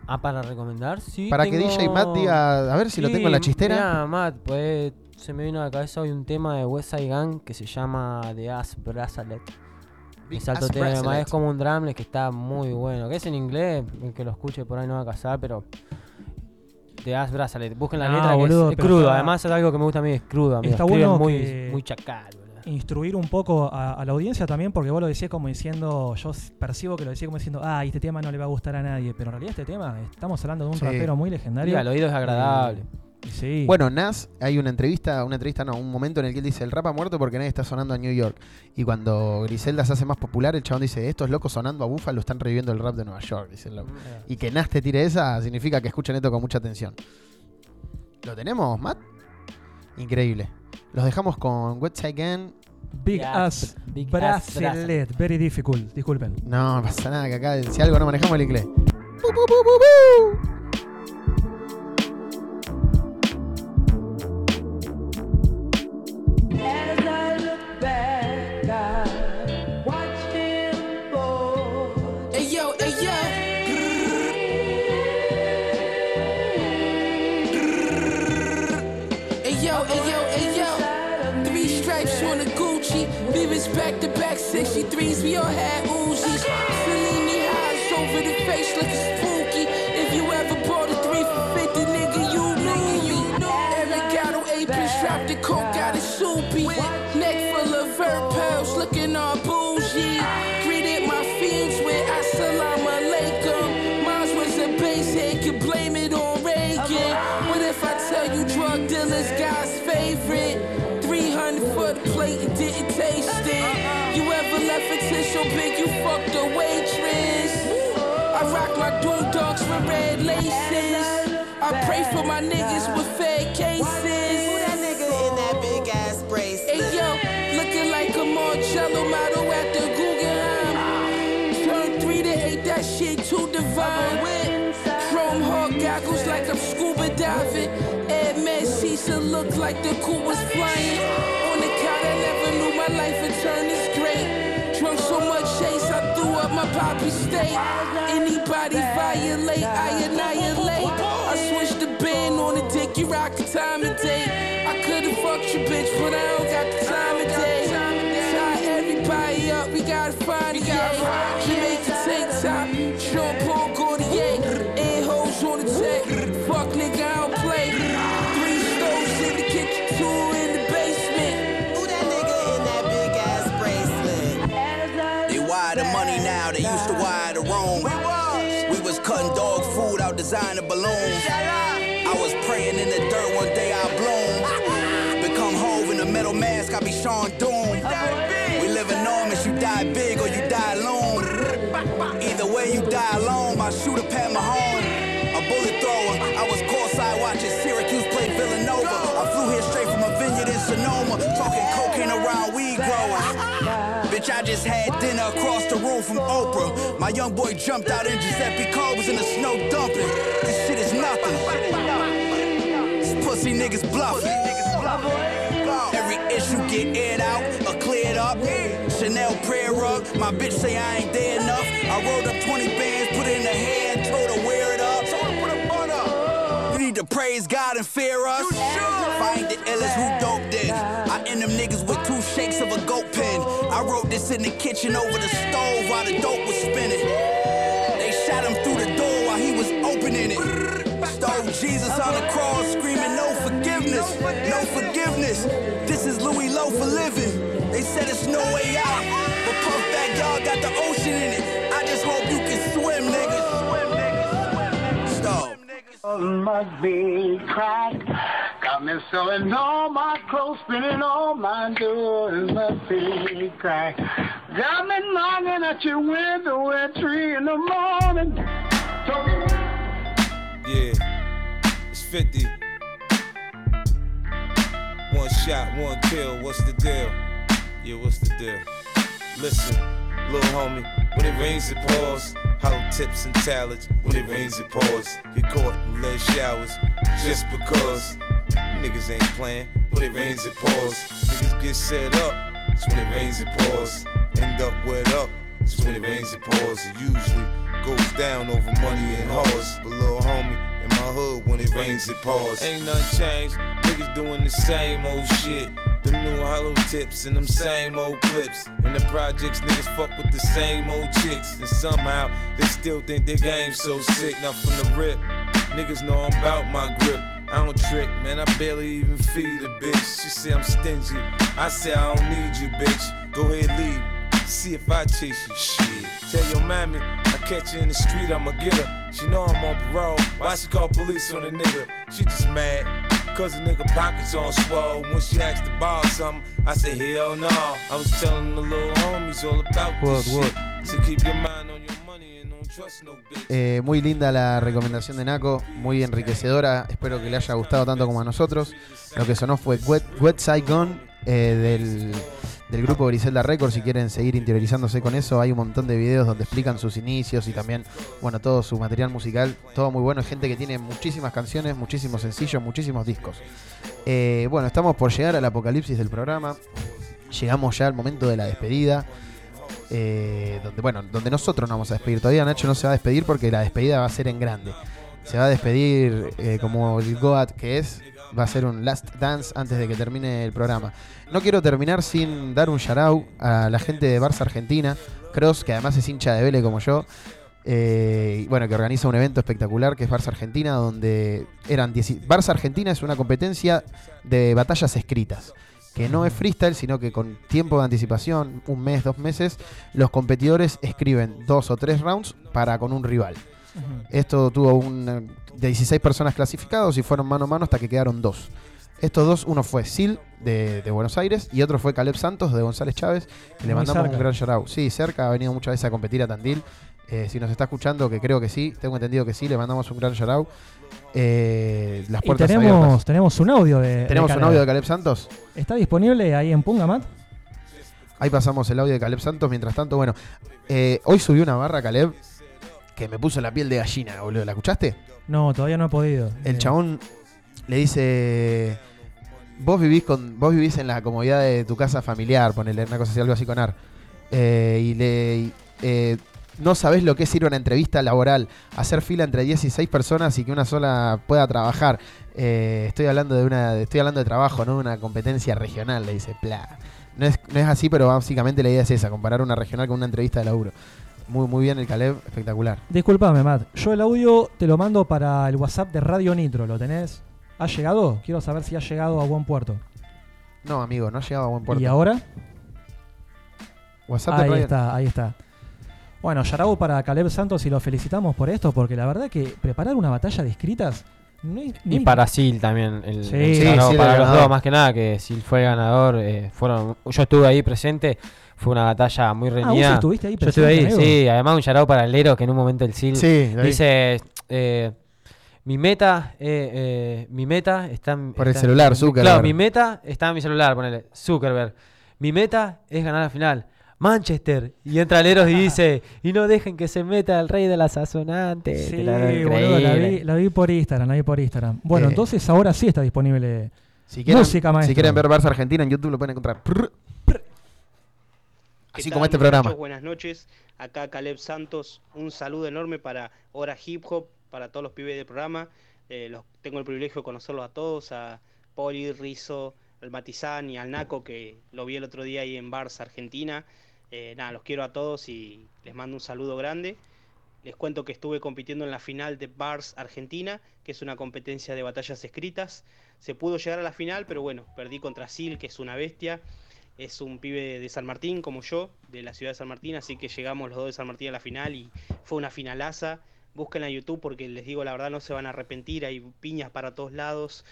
Ah, para recomendar, sí. Para que DJ Matt diga, a ver si lo tengo en la chistera. mirá, Matt, pues se me vino a la cabeza hoy un tema de West Side Gun que se llama The Ass Bracelet. Es Ass tema, es como un drumless que está muy bueno. Que es en inglés, el que lo escuche por ahí no va a casar, pero. The Ass Bracelet. Busquen la No, letra que es- boludo, es, pero crudo. Además, es algo que me gusta a mí, es crudo. Amigo. Está bueno muy, que- muy chacal, boludo. Instruir un poco a, a la audiencia también, porque vos lo decías como diciendo, yo percibo que lo decía como diciendo, ah, este tema no le va a gustar a nadie, pero en realidad este tema, estamos hablando de un Sí. rapero muy legendario. Y al oído es agradable. Y sí. Bueno, Nas, hay una entrevista, una entrevista no, un momento en el que él dice, el rap ha muerto porque nadie está sonando a New York. Y cuando Griselda se hace más popular, el chabón dice, estos locos sonando a Buffalo están reviviendo el rap de Nueva York, dice el loco. Y que Nas te tire esa significa que escuchan esto con mucha atención. ¿Lo tenemos, Matt? Increíble. Los dejamos con What's Again. Big Ass Bracelet, very difficult, disculpen. No, no pasa nada, que acá si algo no manejamos el inglés. Bu, bu, bu. 63s. We all had Uzis. Rock my doom dogs with red laces. I pray for my niggas with fed cases. Who that nigga in that big ass bracelet? Hey yo, looking like a Marcello model at the Guggenheim. Turn three to eight, that shit too divine. Chrome hawk goggles like I'm scuba diving. Ed Cecil look like the cool was flying. On the couch, I never knew my life would turn this great. Drunk so much chase, up my poppy state. Anybody violate, I annihilate. I switched the band on the dick, you rock the time of day. I could've fucked your bitch, but I don't got the time of day. Tie everybody up, we gotta find a yay. Jamaican tank top, Jean Paul designer balloons. I was praying in the dirt, one day I bloom. Become Hove in a metal mask, I be Sean Doom. We live enormous, you die big or you die alone. Either way, you die alone. My shooter Pat Mahone, a bullet thrower. I was courtside watching Syracuse play Villanova. I flew here straight from a vineyard in Sonoma, talking cocaine around weed growers. Bitch, I just had dinner across the room from Oprah. My young boy jumped out in Giuseppe Cole was in the snow dumping. This shit is nothing. These pussy niggas bluffing. Every issue get aired out or cleared up. Chanel prayer rug. My bitch say I ain't there enough. I rolled up 20 bands, put it in the hair, and told her wear it up. Put a bun up. You need to praise God and fear us. If I ain't the illest, who dope then? Them niggas with two shakes of a goat pen. I wrote this in the kitchen over the stove while the dope was spinning. They shot him through the door while he was opening it. Stole Jesus on the cross, screaming no forgiveness, no forgiveness. This is Louis Lowe for living. They said it's no way out, but Puff Backyard got the ocean in it. I just hope you can swim, niggas. Stop. Must be cracked. Got me selling all my clothes, spinning all my doors. Must be cracked. Got me knocking at your window at three in the morning. Yeah, it's 50. One shot, one kill. What's the deal? Yeah, what's the deal? Listen, little homie, when it rains, it pours. Hollow tips and talents, when it rains, it pours. Get caught in lead showers just because niggas ain't playing. When it rains, it pours. Niggas get set up, it's when it rains, it pours. End up wet up, it's when it rains, it pours. Usually goes down over money and hoes. But little homie, in my hood, when it rains, it pours. Ain't nothing changed. Niggas doing the same old shit. Them new hollow tips and them same old clips. In the projects, niggas fuck with the same old chicks. And somehow, they still think their game's so sick. Now from the rip, niggas know I'm about my grip. I don't trick, man, I barely even feed a bitch. She say I'm stingy. I say I don't need you, bitch. Go ahead, leave. See if I chase you, shit. Tell your mammy, I catch her in the street, I'ma get her. She know I'm on parole. Why she call police on a nigga? She just mad. Cause the nigga pockets on swole. When she asked to borrow something, I said, hell no. I was telling the little homies all about What, this what? shit. So keep your mind on your Eh, muy linda la recomendación de Naco, muy enriquecedora. Espero que le haya gustado tanto como a nosotros. Lo que sonó fue Wet, Wet Saigon eh, del, grupo Griselda Records. Si quieren seguir interiorizándose con eso, hay un montón de videos donde explican sus inicios y también, bueno, todo su material musical. Todo muy bueno. Gente que tiene muchísimas canciones, muchísimos sencillos, muchísimos discos. Eh, bueno, estamos por llegar al apocalipsis del programa. Llegamos ya al momento de la despedida. Eh, donde, bueno, donde nosotros nos vamos a despedir. Todavía Nacho no se va a despedir porque la despedida va a ser en grande. Se va a despedir eh, como el Goat que es. Va a ser un last dance antes de que termine el programa. No quiero terminar sin dar un shout a la gente de Barça Argentina. Cross, que además es hincha de Vélez como yo. eh, bueno, que organiza un evento espectacular que es Barça Argentina, donde eran 10 Barça Argentina es una competencia de batallas escritas que no es freestyle, sino que con tiempo de anticipación, un mes, dos meses, los competidores escriben dos o tres rounds para con un rival. Esto tuvo un, eh, de 16 personas clasificados y fueron mano a mano hasta que quedaron dos. Estos dos, uno fue Sil de, de Buenos Aires y otro fue Caleb Santos de González Chávez, que le mandamos cerca. un gran shout out. Sí, cerca, ha venido muchas veces a competir a Tandil. Eh, si nos está escuchando, que creo que sí, tengo entendido que sí, le mandamos un gran shout out. Eh, las Y puertas tenemos, abiertas. tenemos un audio de. de ¿Tenemos un audio de Caleb Santos? ¿Está disponible ahí en Pungamat? Ahí pasamos el audio de Caleb Santos. Mientras tanto, bueno, eh, hoy subió una barra Caleb que me puso la piel de gallina, boludo. ¿La escuchaste? No, todavía no he podido. El Eh, chabón le dice: Vos vivís con vos vivís en la comodidad de tu casa familiar, ponele una cosa así, algo así con Ar. Y le. y, no sabés lo que es ir a una entrevista laboral, hacer fila entre 16 personas y que una sola pueda trabajar. Eh, estoy hablando de una, estoy hablando de trabajo, no de una competencia regional, le dice, Pla. No es, no es así, pero básicamente la idea es esa, comparar una regional con una entrevista de laburo. Muy, muy bien el Caleb, espectacular. Disculpame, Matt. Yo el audio te lo mando para el WhatsApp de Radio Nitro. ¿Lo tenés? ¿Ha llegado? Quiero saber si ha llegado a buen puerto. No, amigo, no ha llegado a buen puerto. ¿Y ahora? WhatsApp de ahí Radio- está, ahí está. Bueno, Yarau para Caleb Santos y lo felicitamos por esto, porque la verdad que preparar una batalla de escritas no es- no Y para Sil también. El, Sí. el para el los dos, más que nada, que Sil fue el ganador. eh, fueron, yo estuve ahí presente. Fue una batalla muy Ah, ¿vos reñida. estuviste ahí Yo estuve ahí, amigo? sí. Además, un yarao para el Lero que en un momento el Sil dice: eh, Mi meta, eh, eh, mi meta está en. Por el celular, Zuckerberg. Claro, mi meta está en mi celular, ponele. Zuckerberg. Mi meta es ganar la final. Manchester. Y entra Leros y dice: Y no dejen que se meta el rey de las asonantes. Sí, la- boludo, la vi, la vi por Instagram, la vi por Instagram. Bueno, Eh, entonces ahora sí está disponible Si quieren, música, maestro. si quieren ver Barça Argentina en YouTube lo pueden encontrar. Prr. ¿Qué Así como este programa. Buenas noches. Acá Caleb Santos. Un saludo enorme para Hora Hip Hop, para todos los pibes del programa. Eh, los, tengo el privilegio de conocerlos a todos, a Poli, Rizo, al Matizán y al Naco, que lo vi el otro día ahí en Barça, Argentina. Eh, nada, los quiero a todos y les mando un saludo grande. Les cuento que estuve compitiendo en la final de Bars Argentina, que es una competencia de batallas escritas. Se pudo llegar a la final, pero bueno, perdí contra Sil, que es una bestia. Es un pibe de San Martín, como yo, de la ciudad de San Martín, así que llegamos los dos de San Martín a la final y fue una finalaza. Búsquenla en YouTube porque les digo la verdad no se van a arrepentir, hay piñas para todos lados,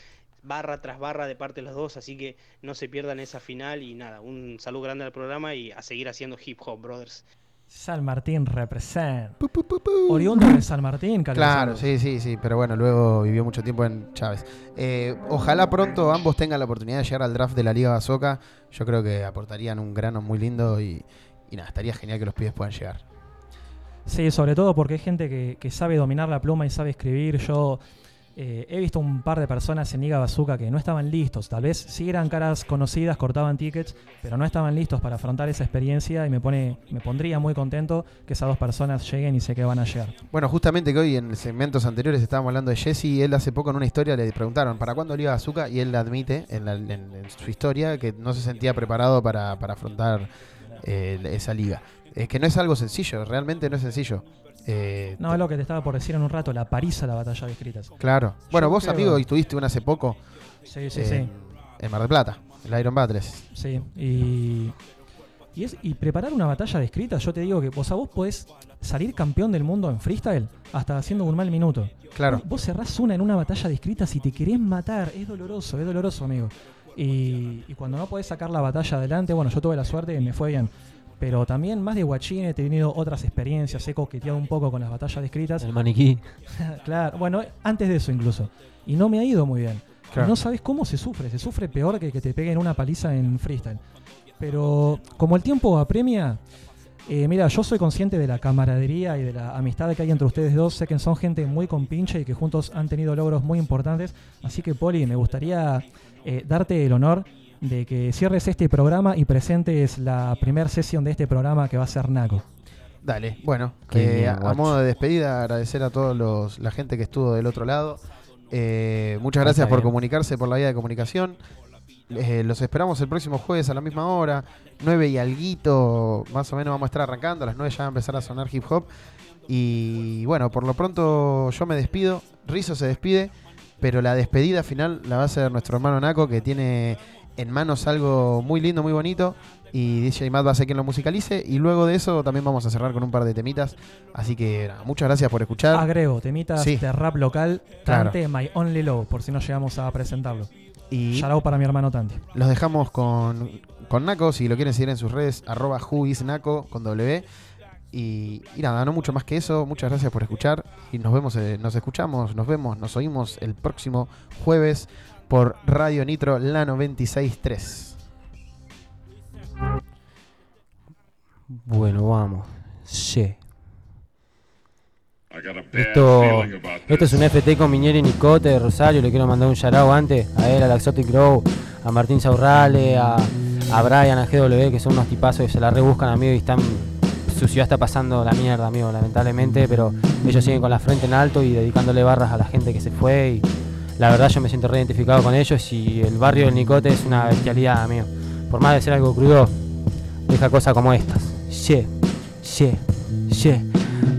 barra tras barra de parte de los dos, así que no se pierdan esa final y nada, un saludo grande al programa y a seguir haciendo hip hop, brothers. San Martín represent. Oriundo de San Martín, Caleb Claro, sí, sí, sí, pero bueno, luego vivió mucho tiempo en Chávez. Eh, ojalá pronto ambos tengan la oportunidad de llegar al draft de la Liga Bazoca. Yo creo que aportarían un grano muy lindo y, y nada, estaría genial que los pibes puedan llegar. Sí, sobre todo porque hay gente que, que sabe dominar la pluma y sabe escribir. Yo Eh, he visto un par de personas en Liga Bazooka que no estaban listos. Tal vez sí eran caras conocidas, cortaban tickets, pero no estaban listos para afrontar esa experiencia y me pone, me pondría muy contento que esas dos personas lleguen y sé que van a llegar. Bueno, justamente que hoy en segmentos anteriores estábamos hablando de Jesse y él hace poco en una historia le preguntaron ¿para cuándo Liga Bazooka? Y él admite en, la- su historia que no se sentía preparado para, para afrontar eh, esa liga. Es que no es algo sencillo, realmente no es sencillo. Eh, No, es lo que te estaba por decir en un rato, la París a la batalla de escritas. Claro. Bueno, Yo vos, creo- amigo, y tuviste una hace poco. Sí, sí, en, sí. En Mar del Plata, el Iron Battles. Sí, y, y, es, y preparar una batalla de escritas, yo te digo que vos, a vos podés salir campeón del mundo en freestyle hasta haciendo un mal minuto. Claro. Vos cerrás una en una batalla de escritas y te querés matar. Es doloroso, es doloroso, amigo. Y, y cuando no podés sacar la batalla adelante, bueno, yo tuve la suerte y me fue bien. Pero también, más de guachín, he tenido otras experiencias, he coqueteado un poco con las batallas de escritas. El maniquí. claro, bueno, antes de eso incluso. Y no me ha ido muy bien. Claro. No sabes cómo se sufre, se sufre peor que que te peguen una paliza en freestyle. Pero como el tiempo apremia, eh, mira, yo soy consciente de la camaradería y de la amistad que hay entre ustedes dos. Sé que son gente muy compinche y que juntos han tenido logros muy importantes. Así que, Poli, me gustaría eh, darte el honor de que cierres este programa y presentes la primera sesión de este programa que va a ser Naco. Dale, bueno, eh, a, modo de despedida, agradecer a todos los, la gente que estuvo del otro lado. Eh, muchas Ah, gracias por comunicarse por la vía de comunicación. Eh, los esperamos el próximo jueves a la misma hora, 9 y alguito, más o menos vamos a estar arrancando, a las 9 ya va a empezar a sonar hip hop. Y bueno, por lo pronto yo me despido, Rizo se despide, pero la despedida final la va a hacer nuestro hermano Naco, que tiene en manos algo muy lindo, muy bonito. Y DJ Matt va a ser quien lo musicalice. Y luego de eso también vamos a cerrar con un par de temitas. Así que nada, muchas gracias por escuchar. Agrego temitas Sí. de rap local, Claro. Tante My Only Love, por si no llegamos a presentarlo. Y Shout out para mi hermano Tante. los dejamos con, con Naco. Si lo quieren seguir en sus redes, arroba whoisnaco con W. Y, y nada, no mucho más que eso. Muchas gracias por escuchar. Y nos vemos, eh, nos escuchamos, nos vemos, nos oímos el próximo jueves por Radio Nitro, la 96.3. Bueno, vamos. Sí. Esto, esto es un FT con Miñeri Nicote de Rosario. Le quiero mandar un shout antes a él, a la Exotic Grow, a Martín Saurrale, a, a Brian, a GW, que son unos tipazos que se la rebuscan, amigo, y están. Su ciudad está pasando la mierda, amigo, lamentablemente, pero ellos siguen con la frente en alto y dedicándole barras a la gente que se fue. Y la verdad, yo me siento reidentificado con ellos. Y el barrio del Nicote es una bestialidad, amigo. Por más de ser algo crudo, deja cosas como estas. Yeah, yeah, yeah.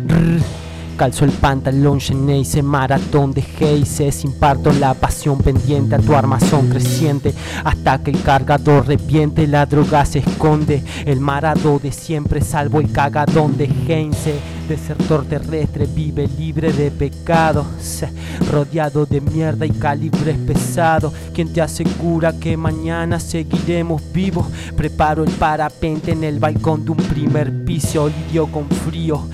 Rrr. Calzo el pantalón, llené maratón de Heises Imparto la pasión pendiente a tu armazón creciente Hasta que el cargador reviente, la droga se esconde El marado de siempre, salvo el cagadón de Heinze Desertor terrestre, vive libre de pecado Rodeado de mierda y calibres pesados ¿Quién te asegura que mañana seguiremos vivos? Preparo el parapente en el balcón de un primer piso Lidio con frío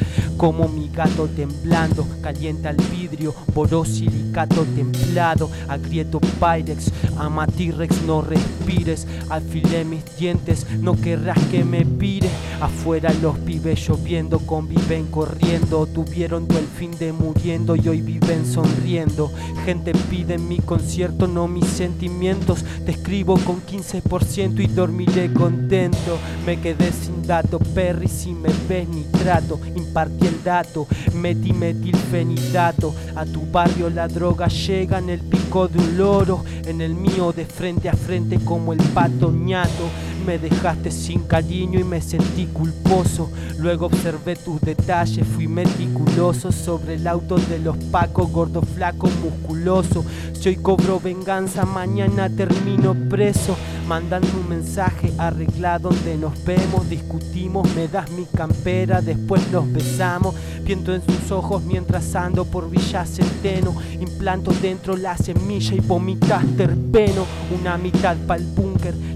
como mi gato temblando, calienta el vidrio, borosilicato templado, agrieto Pyrex, ama T-Rex, no respires, afilé mis dientes, no querrás que me pire, afuera los pibes lloviendo, conviven corriendo, tuvieron el fin de muriendo y hoy viven sonriendo, gente pide mi concierto, no mis sentimientos, te escribo con 15% y dormiré contento, me quedé sin dato, Perry, si me ves ni trato, impartí el dato, metí metilfenidato, a tu barrio la droga llega en el pico de un loro, en el mío de frente a frente como el pato ñato, me dejaste sin cariño y me sentí culposo, luego observé tus detalles, fui meticuloso sobre el auto de los pacos, gordo, flaco, musculoso, si hoy cobro venganza, mañana termino preso, mandando un mensaje arreglado donde nos vemos, discutimos, me das mi campera, después nos besamos, viento en sus ojos mientras ando por Villa Centeno, implanto dentro la semilla y vomitas terpeno, una mitad pa'l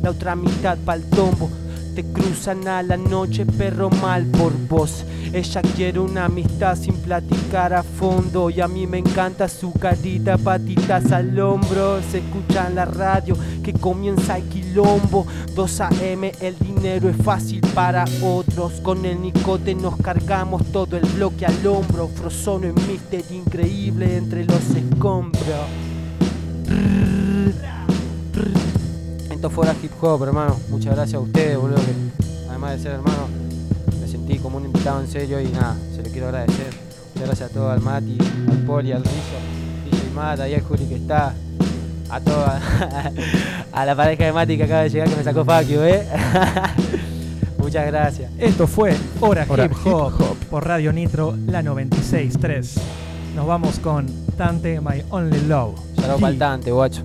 la otra mitad pa'l tombo. Te cruzan a la noche, perro mal por vos. Ella quiere una amistad sin platicar a fondo. Y a mí me encanta su carita, patitas al hombro. Se escucha en la radio que comienza el quilombo. 2 AM, el dinero es fácil para otros. Con el nicote nos cargamos todo el bloque al hombro. Frozono en mister increíble entre los escombros fuera hip hop, hermano. Muchas gracias a ustedes, boludo, que además de ser hermano, me sentí como un invitado en serio y nada, se lo quiero agradecer. Muchas gracias a todos, al Mati, al Poli, al Rizo, DJ Mata, y al Juli que está, a toda, a la pareja de Mati que acaba de llegar que me sacó Faquio, eh. Muchas gracias. Esto fue Hora, Hora Hip, Hop, por Radio Nitro, la 96.3. Nos vamos con Tante My Only Love. Saludos Y para el Tante, guacho.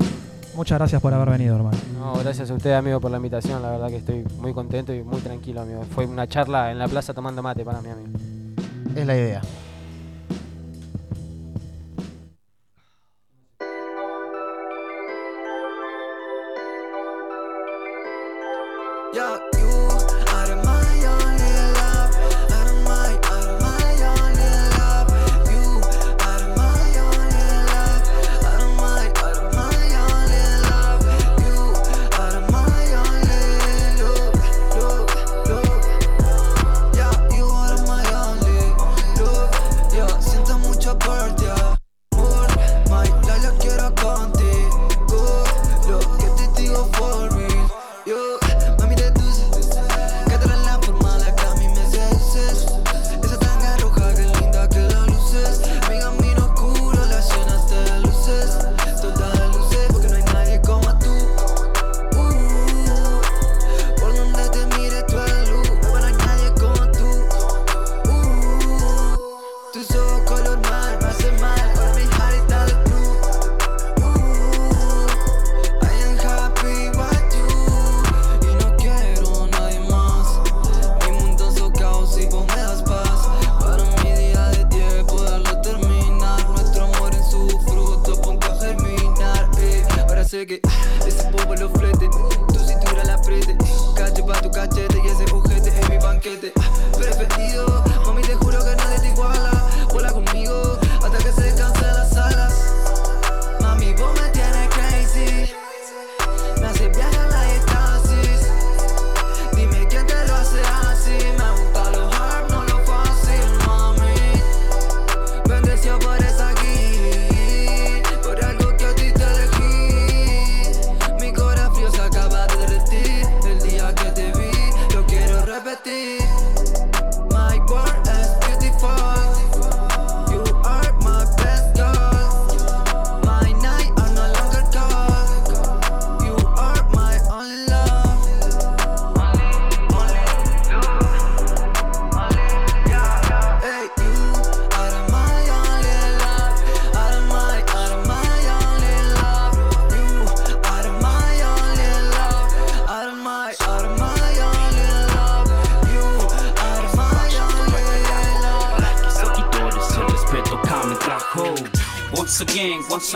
Muchas gracias por haber venido, hermano. No, gracias a ustedes, amigo, por la invitación. La verdad que estoy muy contento y muy tranquilo, amigo. Fue una charla en la plaza tomando mate para mí, amigo. Es la idea.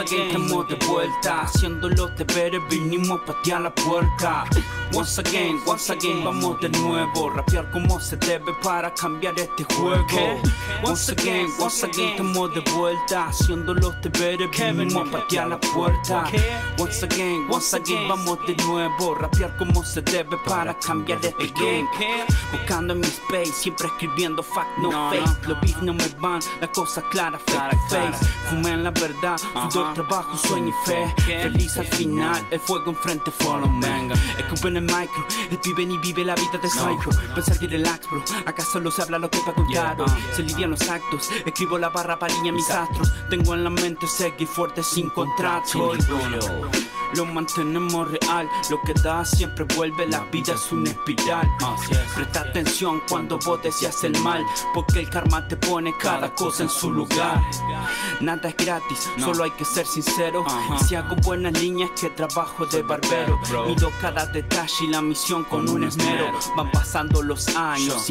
Estamos de vuelta. Haciendo los deberes, vinimos a patear la puerta. Once again, once again, vamos de nuevo. Rapear como se debe para cambiar este juego. Once again, once again, estamos de vuelta. Haciendo los deberes, vinimos a patear la puerta. Once again, once again, vamos de nuevo. Rapear como se debe para cambiar este game. Buscando en mi space, siempre escribiendo fact, no fake. Los beats no me van, la cosa clara, face to face. Fumé en la verdad, sudor, trabajo, sueño y fe. Feliz al final, el fuego enfrente, follow me. Escupen el micro, el pibe ni vive la vida de psycho. Pensar y relax, bro. Acá solo se habla lo que va contado. Se lidian los actos, escribo la barra para alinear mis astros. Tengo en la mente seguir fuerte sin contrato. Lo mantenemos real, lo que da siempre vuelve, la vida es una espiral. Presta atención cuando vos deseas el mal, porque el karma te pone cada cosa en su lugar. Nada es gratis, solo hay que ser sincero. Y si hago buenas líneas, que trabajo de barbero. Mido cada detalle y la misión con un esmero. Van pasando los años